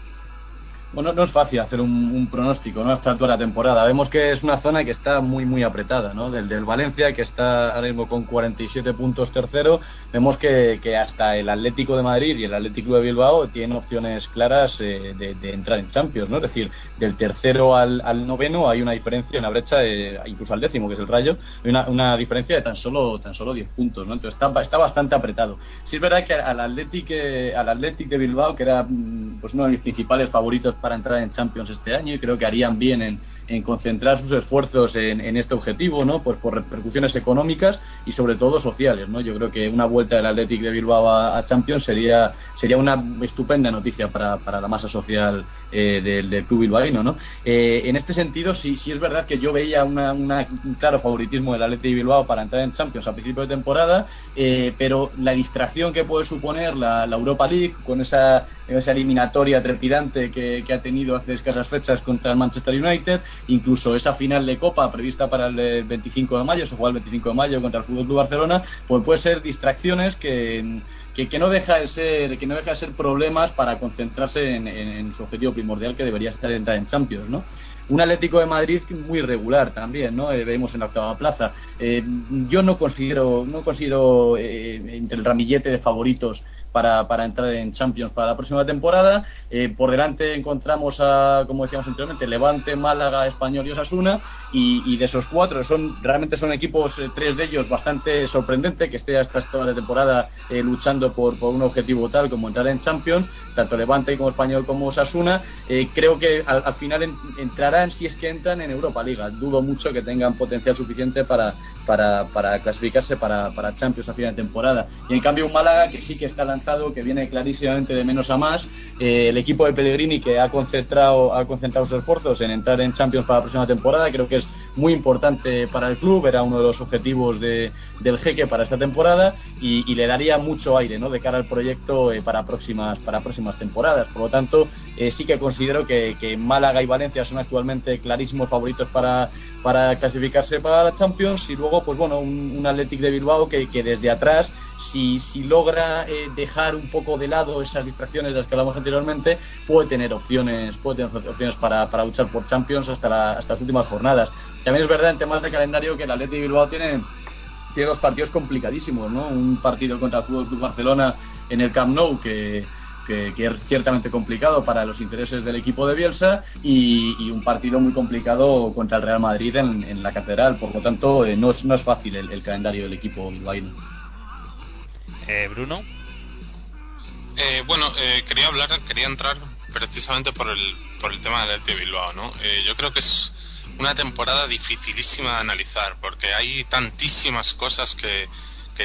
Bueno, no es fácil hacer un, pronóstico ¿no? hasta toda la temporada. Vemos que es una zona que está muy, muy apretada. ¿no? Del, del Valencia, que está ahora mismo con 47 puntos tercero, vemos que, que hasta el Atlético de Madrid y el Atlético de Bilbao tienen opciones claras eh, de, entrar en Champions. ¿no? Es decir, del tercero al, noveno hay una diferencia, una brecha, eh, incluso al décimo, que es el Rayo, hay una, diferencia de tan solo, tan solo 10 puntos. ¿no? Entonces está, está bastante apretado. Sí es verdad que al Atlético, al Atlético de Bilbao, que era mm, pues uno de mis principales favoritos para entrar en Champions este año y creo que harían bien en, en concentrar sus esfuerzos en, en este objetivo, ¿no? Pues por repercusiones económicas y sobre todo sociales, ¿no? Yo creo que una vuelta del Athletic de Bilbao a, Champions sería sería una estupenda noticia para, para la masa social eh, del, club bilbaíno, ¿no? Eh, en este sentido, sí, sí es verdad que yo veía una, un claro favoritismo del Athletic de Bilbao para entrar en Champions a principio de temporada, eh, pero la distracción que puede suponer la, la Europa League con esa, esa eliminatoria trepidante que, que ha tenido hace escasas fechas contra el Manchester United, incluso esa final de Copa prevista para el eh, 25 de mayo, se juega el 25 de mayo contra el Fútbol Club Barcelona, pues puede ser distracciones que, que, no deja de ser que no deja de ser problemas para concentrarse en, en- en su objetivo primordial que debería estar entrar en Champions, ¿no? Un Atlético de Madrid muy regular también, ¿no? Eh, vemos en la octava plaza. Eh, yo no considero, no considero eh, entre el ramillete de favoritos para, para entrar en Champions para la próxima temporada. Eh, por delante encontramos a, como decíamos anteriormente, Levante, Málaga, Español y Osasuna. Y, y de esos cuatro, son realmente son equipos, eh, tres de ellos, bastante sorprendente que esté hasta esta de temporada eh, luchando por, por un objetivo tal como entrar en Champions, tanto Levante como Español como Osasuna. Eh, creo que al, al final en- entrarán, si es que entran, en Europa Liga. Dudo mucho que tengan potencial suficiente para, para, para clasificarse para, para Champions a final de temporada. Y en cambio un Málaga que sí que está que viene clarísimamente de menos a más. Eh, el equipo de Pellegrini que ha concentrado, ha concentrado sus esfuerzos en entrar en Champions para la próxima temporada, creo que es muy importante para el club, era uno de los objetivos de, del jeque para esta temporada y, y le daría mucho aire ¿no? de cara al proyecto eh, para, próximas, para próximas temporadas. Por lo tanto, eh, sí que considero que, que Málaga y Valencia son actualmente clarísimos favoritos para, para clasificarse para la Champions y luego, pues bueno, un, un Athletic de Bilbao que, que desde atrás, si, si logra eh, dejar un poco de lado esas distracciones de las que hablamos anteriormente, puede tener opciones, puede tener opciones para, para luchar por Champions hasta, la- las últimas jornadas. También es verdad en temas de calendario que el Athletic de Bilbao tiene tiene dos partidos complicadísimos, ¿no? Un partido contra el Fútbol Club Barcelona en el Camp Nou que, que, es ciertamente complicado para los intereses del equipo de Bielsa y, y un partido muy complicado contra el Real Madrid en, en la Catedral. Por lo tanto, eh, no, es, no es fácil el, el calendario del equipo bilbaíno. Eh, Bruno. Eh, bueno, eh, quería hablar, quería entrar precisamente por el, por el tema del Athletic Bilbao, ¿no? Eh, yo creo que es una temporada dificilísima de analizar, porque hay tantísimas cosas que,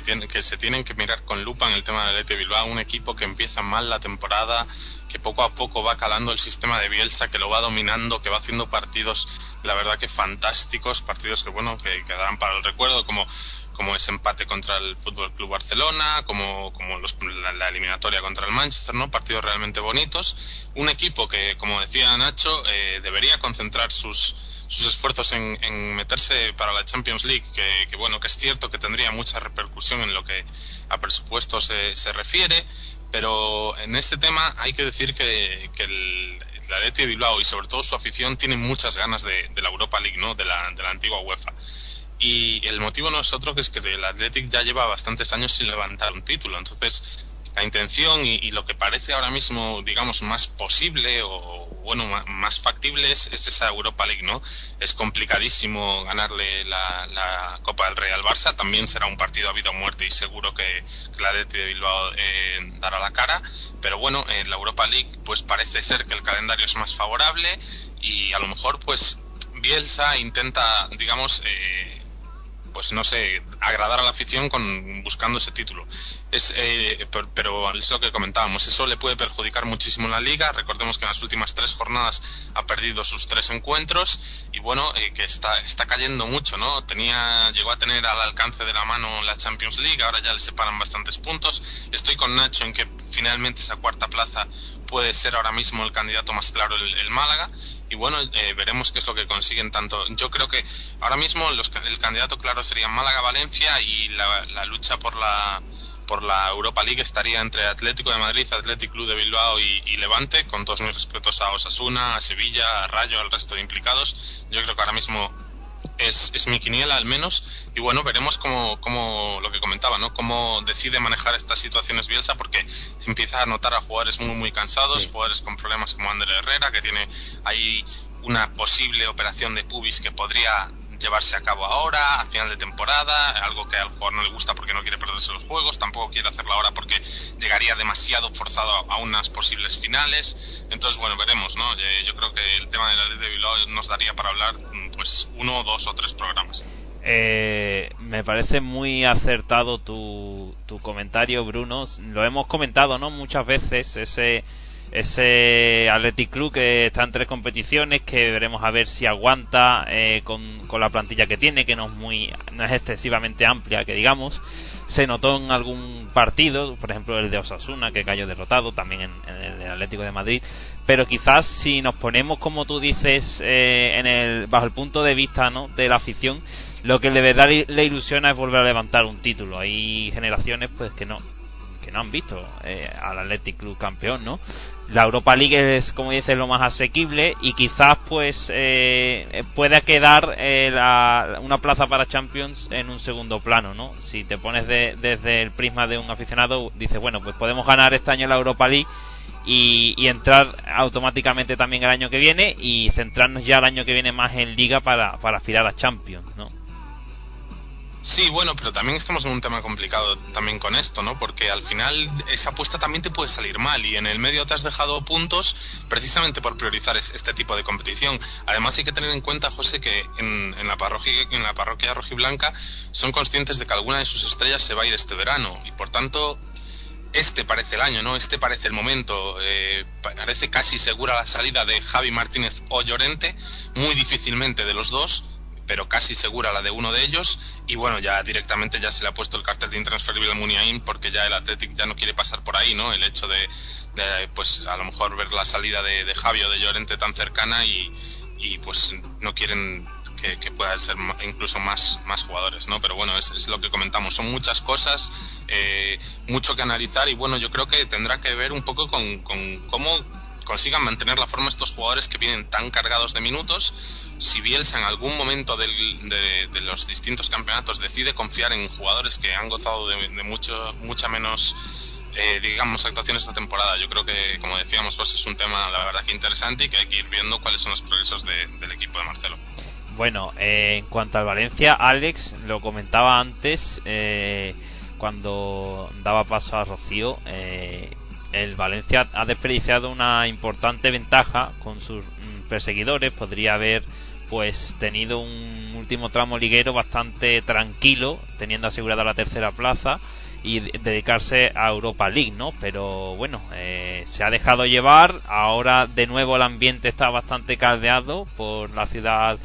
que, que se tienen que mirar con lupa en el tema del Athletic Bilbao, un equipo que empieza mal la temporada, que poco a poco va calando el sistema de Bielsa, que lo va dominando, que va haciendo partidos, la verdad que fantásticos, partidos que bueno, que quedarán para el recuerdo, como como ese empate contra el Fútbol Club Barcelona, como, como los- la, la eliminatoria contra el Manchester, ¿no? Partidos realmente bonitos. Un equipo que, como decía Nacho, eh, debería concentrar sus, sus esfuerzos en, en meterse para la Champions League, que, bueno, que es cierto que tendría mucha repercusión en lo que a presupuesto se, se refiere, pero en este tema hay que decir que, que el, el de Bilbao y sobre todo su afición tienen muchas ganas de, de la Europa League, ¿no? De la, de la antigua UEFA. Y el motivo no es otro que es que el Athletic ya lleva bastantes años sin levantar un título. Entonces, la intención y, lo que parece ahora mismo, digamos, más posible o, bueno, ma- más factible es, es esa Europa League, ¿no? Es complicadísimo ganarle la, la Copa del Rey al Barça. También será un partido a vida o muerte y seguro que, Athletic de Bilbao eh, dará la cara. Pero bueno, en la Europa League, pues parece ser que el calendario es más favorable y a lo mejor, pues, Bielsa intenta, digamos, eh, pues no sé, agradar a la afición con buscando ese título. Es, eh, per- pero es lo que comentábamos, eso le puede perjudicar muchísimo la liga. Recordemos que en las últimas tres jornadas ha perdido sus tres encuentros y bueno, eh, que está, está cayendo mucho, ¿no? Tenía, llegó a tener al alcance de la mano la Champions League, ahora ya le separan bastantes puntos. Estoy con Nacho en que finalmente esa cuarta plaza puede ser ahora mismo el candidato más claro el, el Málaga y bueno eh, veremos qué es lo que consiguen tanto yo creo que ahora mismo los el candidato claro sería Málaga Valencia y la, la lucha por la por la Europa League estaría entre Atlético de Madrid, Atlético Club de Bilbao y, y Levante, con todos mis respetos a Osasuna, a Sevilla, a Rayo, al resto de implicados. Yo creo que ahora mismo es, es mi quiniela al menos. Y bueno veremos cómo, cómo lo que comentaba no cómo decide manejar estas situaciones Bielsa porque se empieza a notar a jugadores muy muy cansados jugadores con problemas como Ander Herrera que tiene ahí una posible operación de pubis que podría llevarse a cabo ahora, a final de temporada, algo que al jugador no le gusta porque no quiere perderse los juegos, tampoco quiere hacerlo ahora porque llegaría demasiado forzado a, unas posibles finales. Entonces, bueno, veremos, ¿no? Yo creo que el tema de la ley de Bilbao nos daría para hablar, mm, pues, uno, dos o tres programas. Eh, me parece muy acertado tu, tu comentario, Bruno. Lo hemos comentado, ¿no? Muchas veces ese ese Athletic Club que está en tres competiciones que veremos a ver si aguanta eh, con, con la plantilla que tiene que no es muy no es excesivamente amplia que digamos. Se notó en algún partido por ejemplo el de Osasuna que cayó derrotado también en, el Atlético de Madrid. Pero quizás si nos ponemos como tú dices eh, en el bajo el punto de vista ¿no? de la afición lo que de verdad le ilusiona es volver a levantar un título. Hay generaciones pues que no que no han visto eh, al Athletic Club campeón, ¿no? La Europa League es, como dices, lo más asequible y quizás pues eh, pueda quedar eh, la- una plaza para Champions en un segundo plano, ¿no? Si te pones de- desde el prisma de un aficionado, dices, bueno, pues podemos ganar este año la Europa League y, entrar automáticamente también el año que viene y centrarnos ya el año que viene más en Liga para, para aspirar a Champions, ¿no? Sí, bueno, pero también estamos en un tema complicado también con esto, ¿no? Porque al final esa apuesta también te puede salir mal y en el medio te has dejado puntos precisamente por priorizar es- este tipo de competición. Además hay que tener en cuenta, José, que en, en la parroquia en la parroquia rojiblanca son conscientes de que alguna de sus estrellas se va a ir este verano y por tanto este parece el año, ¿no? Este parece el momento. eh, parece casi segura la salida de Javi Martínez o Llorente, muy difícilmente de los dos, pero casi segura la de uno de ellos. Y bueno, ya directamente ya se le ha puesto el cartel de intransferible al Muniain porque ya el Athletic ya no quiere pasar por ahí, ¿no? El hecho de, de, pues a lo mejor ver la salida de, de Javi o de Llorente tan cercana y, y pues no quieren que, que puedan ser incluso más, más jugadores, ¿no? Pero bueno, es, es lo que comentamos, son muchas cosas, eh, mucho que analizar y bueno, yo creo que tendrá que ver un poco con, con cómo consigan mantener la forma estos jugadores que vienen tan cargados de minutos. Si Bielsa en algún momento del- de, los distintos campeonatos decide confiar en jugadores que han gozado de, de mucho, mucha menos eh, digamos, actuaciones esta temporada. Yo creo que, como decíamos, pues es un tema, la verdad, que interesante y que hay que ir viendo cuáles son los progresos de- del equipo de Marcelo. Bueno, eh, en cuanto al Valencia, Alex lo comentaba antes eh, cuando daba paso a Rocío. eh, el Valencia ha desperdiciado una importante ventaja con sus mm, perseguidores. Podría haber pues tenido un último tramo liguero bastante tranquilo, teniendo asegurada la tercera plaza y de- dedicarse a Europa League, ¿no? Pero bueno, eh, se ha dejado llevar, ahora de nuevo el ambiente está bastante caldeado por la ciudad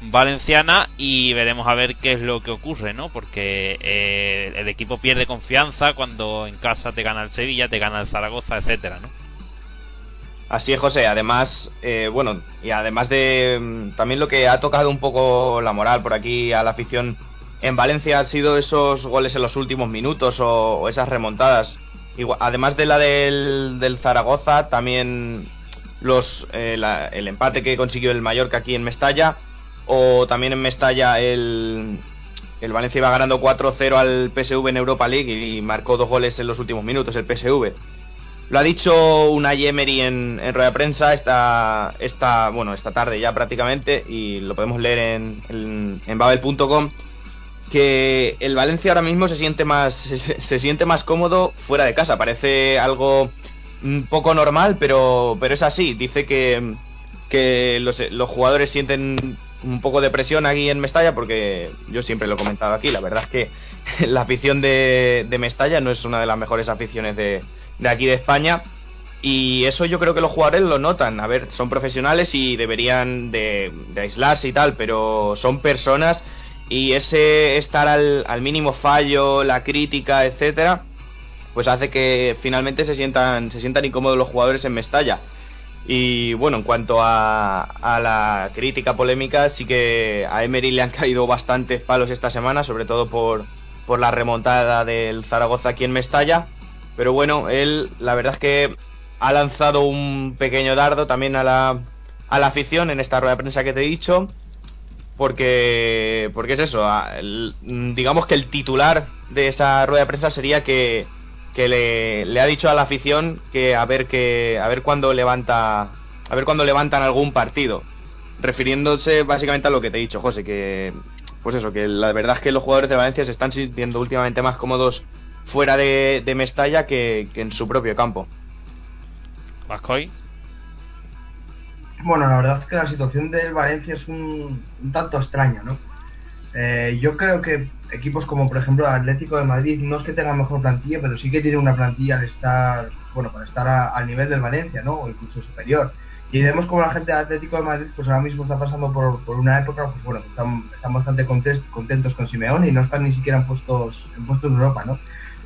valenciana y veremos a ver qué es lo que ocurre, ¿no? Porque eh, el equipo pierde confianza cuando en casa te gana el Sevilla, te gana el Zaragoza, etcétera, ¿no? Así es, José. Además, eh, bueno, y además de mm, también lo que ha tocado un poco la moral por aquí a la afición en Valencia han sido esos goles en los últimos minutos o, esas remontadas. Igual- además de la del, del Zaragoza, también los eh, la- el empate que consiguió el Mallorca aquí en Mestalla o también en Mestalla el, el Valencia iba ganando 4-0 al PSV en Europa League y marcó dos goles en los últimos minutos el PSV. Lo ha dicho Unai Emery en, en rueda de prensa esta, esta, bueno, esta tarde ya prácticamente y lo podemos leer en, en, en babel.com que el Valencia ahora mismo se siente más *laughs* se, se siente más cómodo fuera de casa. Parece algo un poco normal, pero pero es así. Dice que que los, los jugadores sienten un poco de presión aquí en Mestalla porque yo siempre lo he comentado aquí. La verdad es que *laughs* la afición de, Mestalla no es una de las mejores aficiones de, de aquí de España. Y eso yo creo que los jugadores lo notan. A ver, son profesionales y deberían de, de aislarse y tal, pero son personas y ese estar al, al mínimo fallo, la crítica, etcétera, pues hace que finalmente se sientan, se sientan incómodos los jugadores en Mestalla. Y bueno, en cuanto a, a la crítica polémica, sí que a Emery le han *laughs* caído bastantes palos esta semana, sobre todo por, por la remontada del Zaragoza aquí en Mestalla. Pero bueno, él la verdad es que ha lanzado un pequeño dardo también a la, a la afición en esta rueda de prensa que te he dicho. Porque, porque es eso, digamos que el titular de esa rueda de prensa sería que, que le, le ha dicho a la afición que a ver que a ver cuándo levanta a ver cuándo levantan algún partido refiriéndose básicamente a lo que te he dicho José que pues eso que la verdad es que los jugadores de Valencia se están sintiendo últimamente más cómodos fuera de, de Mestalla que, que en su propio campo Vascoy Bueno, la verdad es que la situación del Valencia es un, un tanto extraña, ¿no? Eh, yo creo que equipos como, por ejemplo, Atlético de Madrid no es que tengan mejor plantilla, pero sí que tiene una plantilla al estar, bueno, para estar a- al nivel del Valencia, ¿no? O incluso superior. Y vemos como la gente del Atlético de Madrid, pues ahora mismo está pasando por, por una época, pues bueno, están, están bastante contentos con Simeone y no están ni siquiera en puestos, en puestos de Europa, ¿no?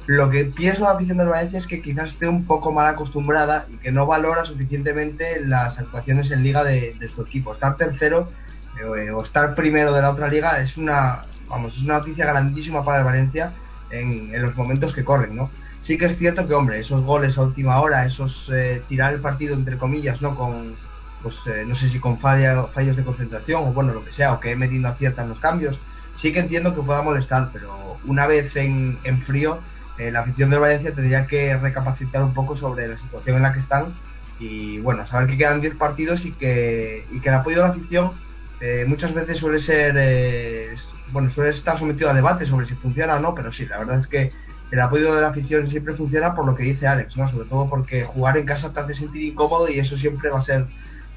Lo que pienso de la afición del Valencia es que quizás esté un poco mal acostumbrada y que no valora suficientemente las actuaciones en liga de, de su equipo. Estar tercero eh, o estar primero de la otra liga es una, vamos, es una noticia grandísima para el Valencia en, en los momentos que corren, ¿no? Sí que es cierto que, hombre, esos goles a última hora, esos eh, tirar el partido entre comillas, ¿no? Con, pues eh, no sé si con falla- fallos de concentración o bueno, lo que sea, o que no acierta en los cambios, sí que entiendo que pueda molestar, pero una vez en, frío, eh, la afición del Valencia tendría que recapacitar un poco sobre la situación en la que están y bueno, saber que quedan 10 partidos y que, y que el apoyo de la afición eh, muchas veces suele ser, eh, bueno, suele estar sometido a debate sobre si funciona o no, pero sí, la verdad es que el apoyo de la afición siempre funciona por lo que dice Alex, ¿no? Sobre todo porque jugar en casa te hace sentir incómodo y eso siempre va a ser,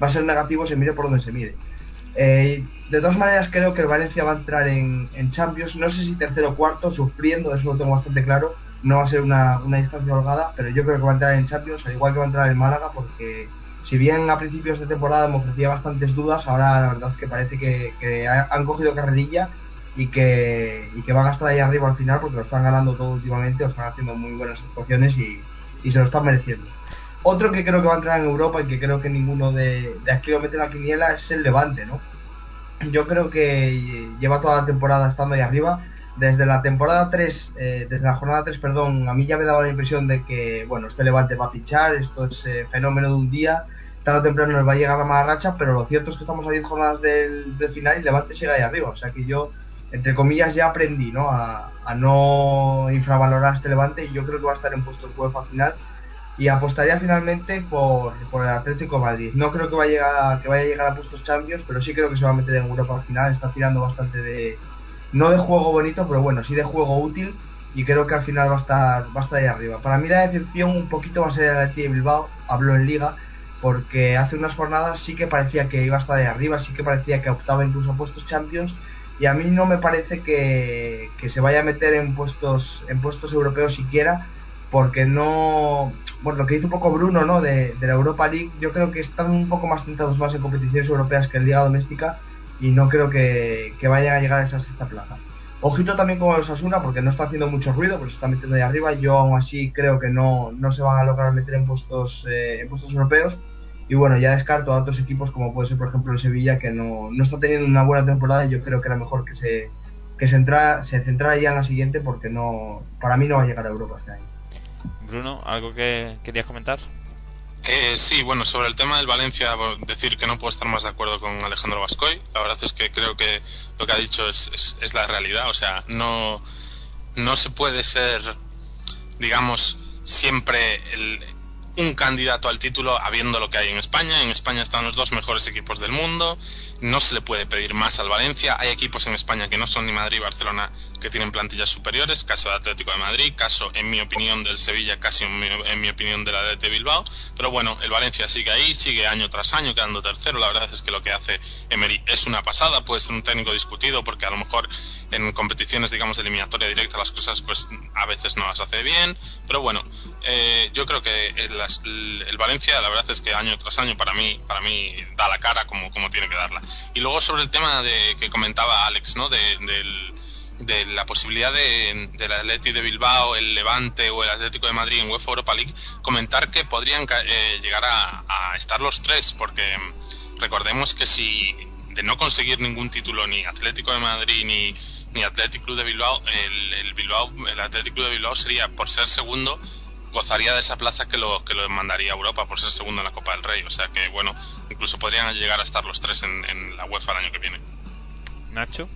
va a ser negativo se mire por donde se mire. Eh, de todas maneras creo que el Valencia va a entrar en, en Champions, no sé si tercero o cuarto, sufriendo, eso lo tengo bastante claro, no va a ser una, una distancia holgada, pero yo creo que va a entrar en Champions, al igual que va a entrar en Málaga, porque si bien a principios de temporada me ofrecía bastantes dudas, ahora la verdad es que parece que, que ha- han cogido carrerilla y que, van a estar ahí arriba al final porque lo están ganando todo últimamente, o están haciendo muy buenas actuaciones y, se lo están mereciendo. Otro que creo que va a entrar en Europa y que creo que ninguno de, de aquí lo mete en la quiniela es el Levante, ¿no? Yo creo que lleva toda la temporada estando ahí arriba. Desde la temporada 3, eh, desde la jornada 3, perdón, a mí ya me daba la impresión de que, bueno, este Levante va a pichar, esto es eh, fenómeno de un día, tarde o temprano nos va a llegar la mala racha, pero lo cierto es que estamos a 10 jornadas del, del final y Levante sigue ahí arriba. O sea que yo, entre comillas, ya aprendí, ¿no? A, a no infravalorar este Levante y yo creo que va a estar en puestos UEFA final y apostaría finalmente por, por el Atlético de Madrid. No creo que vaya, a llegar, que vaya a llegar a puestos champions, pero sí creo que se va a meter en Europa al final. Está tirando bastante de. No de juego bonito, pero bueno, sí de juego útil. Y creo que al final va a estar, va a estar ahí arriba. Para mí la decepción un poquito va a ser el Athletic de Bilbao. Hablo en Liga. Porque hace unas jornadas sí que parecía que iba a estar de arriba, sí que parecía que optaba incluso a puestos Champions y a mí no me parece que, que se vaya a meter en puestos en puestos europeos siquiera porque no bueno lo que dice un poco Bruno no de, de la Europa League yo creo que están un poco más tentados más en competiciones europeas que en liga doméstica y no creo que, que vayan a llegar a esa sexta plaza ojito también con los Asuna porque no está haciendo mucho ruido pues se está metiendo ahí arriba yo aún así creo que no, no se van a lograr meter en puestos eh, en puestos europeos y bueno, ya descarto a otros equipos como puede ser por ejemplo el Sevilla que no, no está teniendo una buena temporada y yo creo que era mejor que se que se, entra, se centrara ya en la siguiente porque no para mí no va a llegar a Europa este año. Bruno, ¿algo que querías comentar? Eh, sí, bueno, sobre el tema del Valencia, decir que no puedo estar más de acuerdo con Alejandro Vascoy. La verdad es que creo que lo que ha dicho es, es, es la realidad. O sea, no, no se puede ser, digamos, siempre el, un candidato al título habiendo lo que hay en España. En España están los dos mejores equipos del mundo. No se le puede pedir más al Valencia. Hay equipos en España que no son ni Madrid y Barcelona que tienen plantillas superiores. Caso de Atlético de Madrid, caso, en mi opinión, del Sevilla, casi en mi, opinión del Atlético de Bilbao. Pero bueno, el Valencia sigue ahí, sigue año tras año quedando tercero. La verdad es que lo que hace Emery es una pasada. Puede ser un técnico discutido porque a lo mejor en competiciones, digamos, de eliminatoria directa las cosas pues a veces no las hace bien. Pero bueno, eh, yo creo que el, el, Valencia, la verdad es que año tras año para mí, para mí da la cara como, como tiene que darla. Y luego sobre el tema de que comentaba Alex, ¿no? De, del, de la posibilidad de, del Atleti de Bilbao, el Levante o el Atlético de Madrid en UEFA Europa League, comentar que podrían eh, llegar a, estar los tres, porque recordemos que si de no conseguir ningún título ni Atlético de Madrid ni, ni Athletic Club de Bilbao, el, el Bilbao, el Atlético de Bilbao sería por ser segundo gozaría de esa plaza que lo que lo mandaría a Europa por ser segundo en la Copa del Rey. O sea que, bueno, incluso podrían llegar a estar los tres en, en la UEFA el año que viene. Nacho.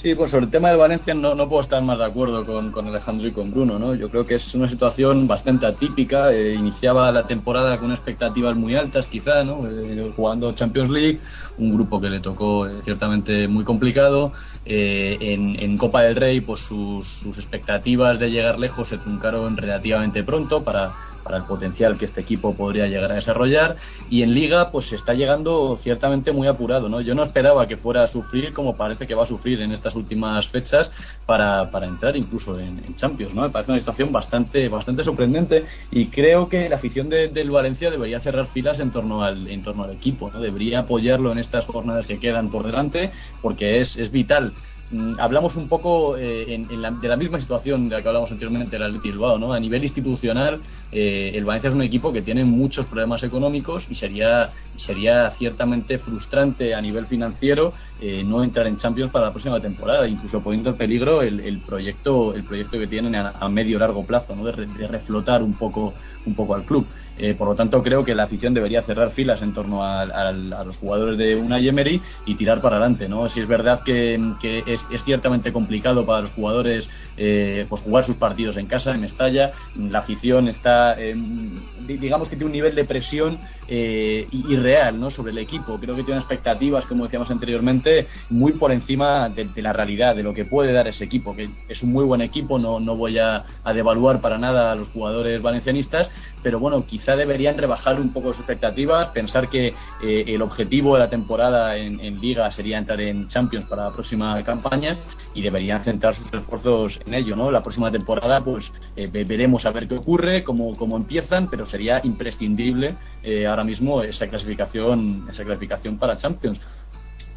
Sí, pues sobre el tema del Valencia no, no puedo estar más de acuerdo con, con, Alejandro y con Bruno, ¿no? Yo creo que es una situación bastante atípica. Eh, iniciaba la temporada con expectativas muy altas, quizá, ¿no? Eh, jugando Champions League, un grupo que le tocó eh, ciertamente muy complicado. En, en, Copa del Rey, pues sus, sus expectativas de llegar lejos se truncaron relativamente pronto para para el potencial que este equipo podría llegar a desarrollar. Y en liga pues está llegando ciertamente muy apurado no yo no esperaba que fuera a sufrir como parece que va a sufrir en estas últimas fechas para, para entrar incluso en, en, Champions no me parece una situación bastante bastante sorprendente y creo que la afición de, del Valencia debería cerrar filas en torno al en torno al equipo no debería apoyarlo en estas jornadas que quedan por delante porque es, es vital hablamos un poco eh, en la, de la misma situación de la que hablamos anteriormente del Athletic Bilbao, ¿no? A nivel institucional, eh, el Valencia es un equipo que tiene muchos problemas económicos y sería sería ciertamente frustrante a nivel financiero eh, no entrar en Champions para la próxima temporada, incluso poniendo en peligro el, el proyecto el proyecto que tienen a, a medio largo plazo, ¿no? De, de, reflotar un poco un poco al club. Eh, por lo tanto, creo que la afición debería cerrar filas en torno a, a, los jugadores de una Emery y tirar para adelante, ¿no? Si es verdad que, que es, ciertamente complicado para los jugadores eh, pues jugar sus partidos en casa, en Mestalla, la afición está, eh, digamos que tiene un nivel de presión eh, irreal, ¿no? Sobre el equipo. Creo que tiene expectativas, como decíamos anteriormente, muy por encima de, la realidad, de lo que puede dar ese equipo, que es un muy buen equipo, no, no voy a, a devaluar para nada a los jugadores valencianistas, pero bueno, quizá deberían rebajar un poco sus expectativas, pensar que eh, el objetivo de la temporada en, en, Liga sería entrar en Champions para la próxima campaña y deberían centrar sus esfuerzos en ello, ¿no? La próxima temporada, pues eh, veremos a ver qué ocurre, cómo, cómo empiezan, pero sería imprescindible eh, ahora mismo esa clasificación, esa clasificación para Champions.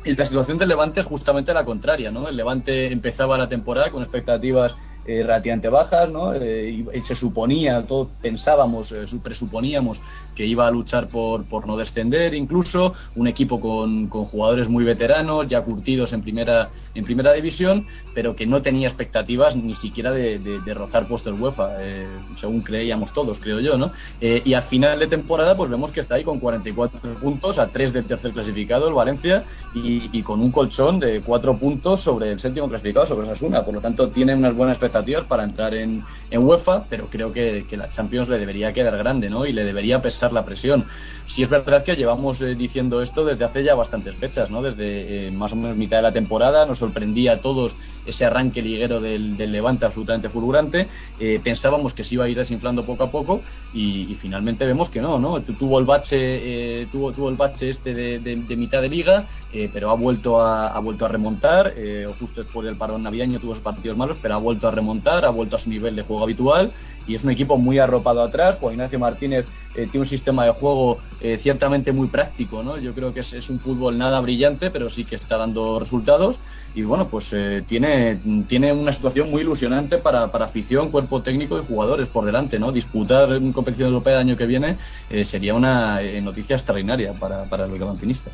Y la situación del Levante es justamente la contraria, ¿no? El Levante empezaba la temporada con expectativas eh, relativamente bajas, ¿no? Eh, se suponía, todos pensábamos, eh, presuponíamos que iba a luchar por, por no descender, incluso un equipo con, con, jugadores muy veteranos, ya curtidos en primera, en primera división, pero que no tenía expectativas ni siquiera de, de, de rozar puestos UEFA, eh, según creíamos todos, creo yo, ¿no? Y al final de temporada, pues vemos que está ahí con 44 puntos, a 3 del tercer clasificado, el Valencia, y, y con un colchón de 4 puntos sobre el séptimo clasificado, sobre Sasuna, por lo tanto tiene unas buenas expectativas expectativas para entrar en, en UEFA, pero creo que, que, la Champions le debería quedar grande, ¿no? Y le debería pesar la presión. Si es verdad que llevamos eh, diciendo esto desde hace ya bastantes fechas, ¿no? Desde eh, más o menos mitad de la temporada, nos sorprendía a todos ese arranque liguero del, del Levante absolutamente fulgurante. Eh, pensábamos que se iba a ir desinflando poco a poco y, y finalmente vemos que no, ¿no? Tu- Tuvo el bache, eh, tuvo, tuvo el bache este de, de- de mitad de liga, eh, pero ha vuelto a, ha vuelto a remontar. eh, justo después del parón navideño tuvo sus partidos malos, pero ha vuelto a remontar, ha vuelto a su nivel de juego habitual y es un equipo muy arropado atrás. Juan Ignacio Martínez eh, tiene un sistema de juego eh, ciertamente muy práctico, ¿no? Yo creo que es, es un fútbol nada brillante, pero sí que está dando resultados y bueno, pues eh, tiene, tiene una situación muy ilusionante para, para afición, cuerpo técnico y jugadores por delante, ¿no? Disputar una competición europea el año que viene eh, sería una eh, noticia extraordinaria para, para los levantinistas.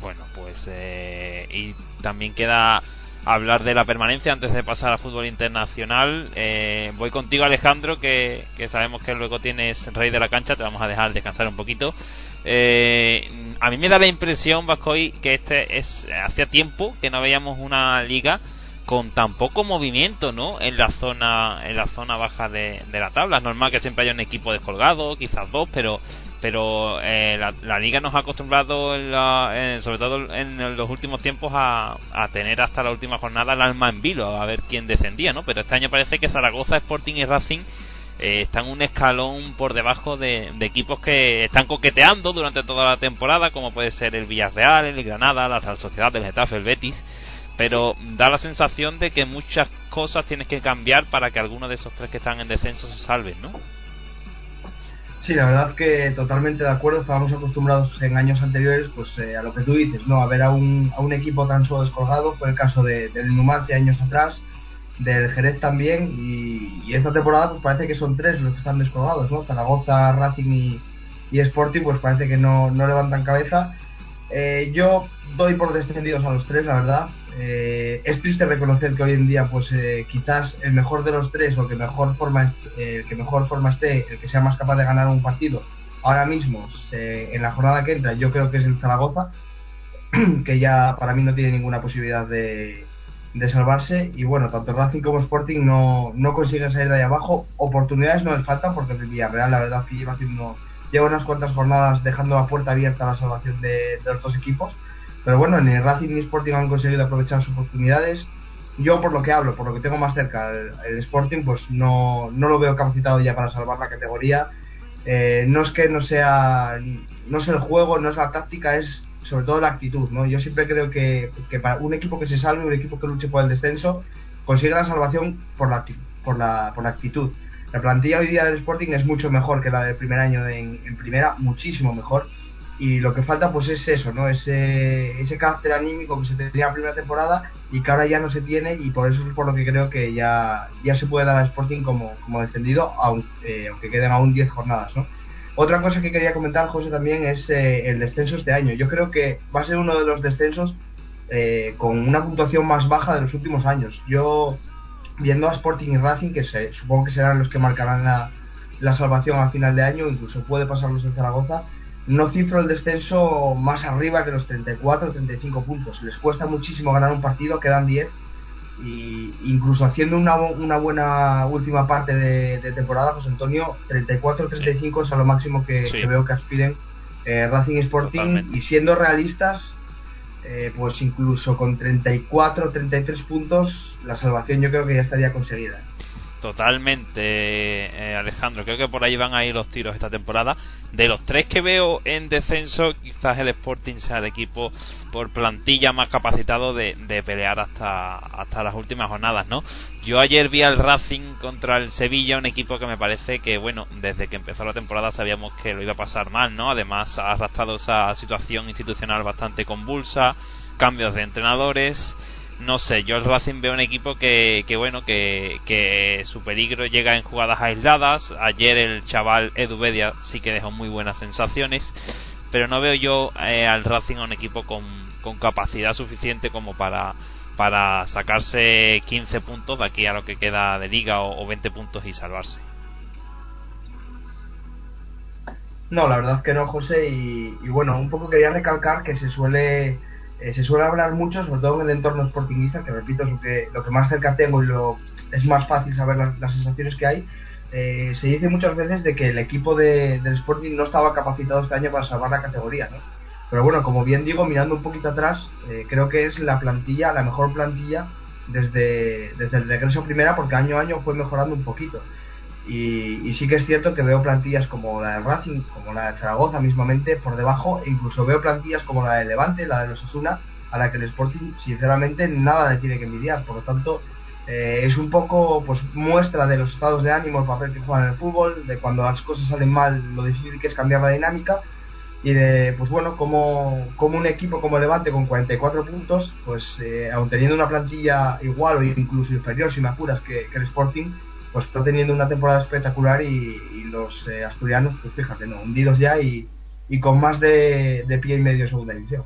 Bueno, pues eh, y también queda hablar de la permanencia antes de pasar al fútbol internacional. Eh, voy contigo, Alejandro, que, que sabemos que luego tienes rey de la cancha, te vamos a dejar descansar un poquito. Eh, a mí me da la impresión, Vascoy, que este es hacía tiempo que no veíamos una liga con tan poco movimiento, ¿no? En la zona, en la zona baja de, la tabla. Es normal que siempre haya un equipo descolgado, quizás dos, pero pero eh, la, la liga nos ha acostumbrado, en la- en- sobre todo en los últimos tiempos, a, a tener hasta la última jornada el alma en vilo, a ver quién descendía, ¿no? Pero este año parece que Zaragoza, Sporting y Racing eh, están un escalón por debajo de, de equipos que están coqueteando durante toda la temporada, como puede ser el Villarreal, el Granada, la Real Sociedad, el Getafe, el Betis. Pero da la sensación de que muchas cosas tienes que cambiar para que alguno de esos tres que están en descenso se salven, ¿no? Sí, la verdad que totalmente de acuerdo. Estábamos acostumbrados en años anteriores pues eh, a lo que tú dices, ¿no? A ver a un, a un equipo tan solo descolgado. Fue el caso de, del Numancia años atrás, del Jerez también. Y, esta temporada pues parece que son tres los que están descolgados, ¿no? Zaragoza, Racing y, y Sporting pues parece que no, no levantan cabeza. Eh, yo doy por descendidos a los tres, la verdad. Eh, es triste reconocer que hoy en día, pues eh, quizás el mejor de los tres o que mejor forma, eh, que mejor forma esté, el que sea más capaz de ganar un partido, ahora mismo, en la jornada que entra, yo creo que es el Zaragoza, *clears throat* que ya para mí no tiene ninguna posibilidad de, de salvarse. Y bueno, tanto Racing como Sporting no, no consiguen salir de ahí abajo. Oportunidades no les faltan porque el Villarreal, la verdad, que lleva unas cuantas jornadas dejando la puerta abierta a la salvación de los dos equipos. Pero bueno, ni Racing ni Sporting han conseguido aprovechar sus oportunidades. Yo, por lo que hablo, por lo que tengo más cerca, el, Sporting, pues no, no lo veo capacitado ya para salvar la categoría. Eh, no es que no sea, no es el juego, no es la táctica, es sobre todo la actitud, ¿no? Yo siempre creo que, que para un equipo que se salve, un equipo que luche por el descenso, consigue la salvación por la, por la, por la actitud. La plantilla hoy día del Sporting es mucho mejor que la del primer año en, en primera, muchísimo mejor. Y lo que falta pues es eso, ¿no? Ese, ese carácter anímico que se tenía en la primera temporada y que ahora ya no se tiene y por eso es por lo que creo que ya, ya se puede dar al Sporting como, como descendido, aun- eh, aunque queden aún 10 jornadas, ¿no? Otra cosa que quería comentar, José, también es eh, el descenso este año. Yo creo que va a ser uno de los descensos eh, con una puntuación más baja de los últimos años. Yo, viendo a Sporting y Racing, que se- supongo que serán los que marcarán la, la salvación a final de año, incluso puede pasarlos en Zaragoza, no cifro el descenso más arriba que los 34 o 35 puntos. Les cuesta muchísimo ganar un partido, quedan 10. Y incluso haciendo una, una buena última parte de, de temporada, José Antonio, 34 o 35 es a lo máximo que, Sí. que veo que aspiren eh, Racing Sporting. Totalmente. Y siendo realistas, eh, pues incluso con 34 o 33 puntos, la salvación yo creo que ya estaría conseguida. Totalmente, eh, Alejandro. Creo que por ahí van a ir los tiros esta temporada. De los tres que veo en descenso, quizás el Sporting sea el equipo por plantilla más capacitado de, de pelear hasta, hasta las últimas jornadas, ¿no? Yo ayer vi al Racing contra el Sevilla, un equipo que me parece que, bueno, desde que empezó la temporada sabíamos que lo iba a pasar mal, ¿no? Además ha arrastrado esa situación institucional bastante convulsa, cambios de entrenadores no sé, yo el Racing veo un equipo que, que bueno, que, que su peligro llega en jugadas aisladas. Ayer el chaval Edu Bedia sí que dejó muy buenas sensaciones, pero no veo yo eh, al Racing un equipo con, con capacidad suficiente como para, para sacarse 15 puntos de aquí a lo que queda de liga o, o 20 puntos y salvarse. No, la verdad que no, José. Y bueno, un poco quería recalcar que se suele eh, se suele hablar mucho, sobre todo en el entorno sportingista, que repito, es lo que, lo que más cerca tengo y lo, es más fácil saber las, sensaciones que hay. Eh, se dice muchas veces de que el equipo de, del Sporting no estaba capacitado este año para salvar la categoría, ¿no? Pero bueno, como bien digo, mirando un poquito atrás, eh, creo que es la plantilla, la mejor plantilla desde, desde el regreso a primera porque año a año fue mejorando un poquito. Y, y sí que es cierto que veo plantillas como la de Racing, como la de Zaragoza mismamente por debajo, e incluso veo plantillas como la de Levante, la de los Asuna, a la que el Sporting sinceramente nada le tiene que envidiar. Por lo tanto, eh, es un poco pues muestra de los estados de ánimo, el papel que juegan en el fútbol, de cuando las cosas salen mal, lo difícil que es cambiar la dinámica y de, pues bueno, como, como un equipo como Levante con 44 puntos, pues eh, aun teniendo una plantilla igual o incluso inferior, si me apuras, que, que el Sporting, pues está teniendo una temporada espectacular y, y los eh, asturianos, pues fíjate, no, hundidos ya y, y con más de, de pie y medio en segunda división.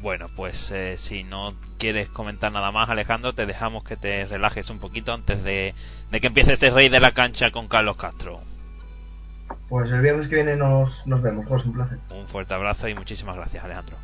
Bueno, pues eh, si no quieres comentar nada más, Alejandro, te dejamos que te relajes un poquito antes de, de que empiece ese rey de la cancha con Carlos Castro. Pues el viernes que viene nos, nos vemos, pues un placer. Un fuerte abrazo y muchísimas gracias, Alejandro.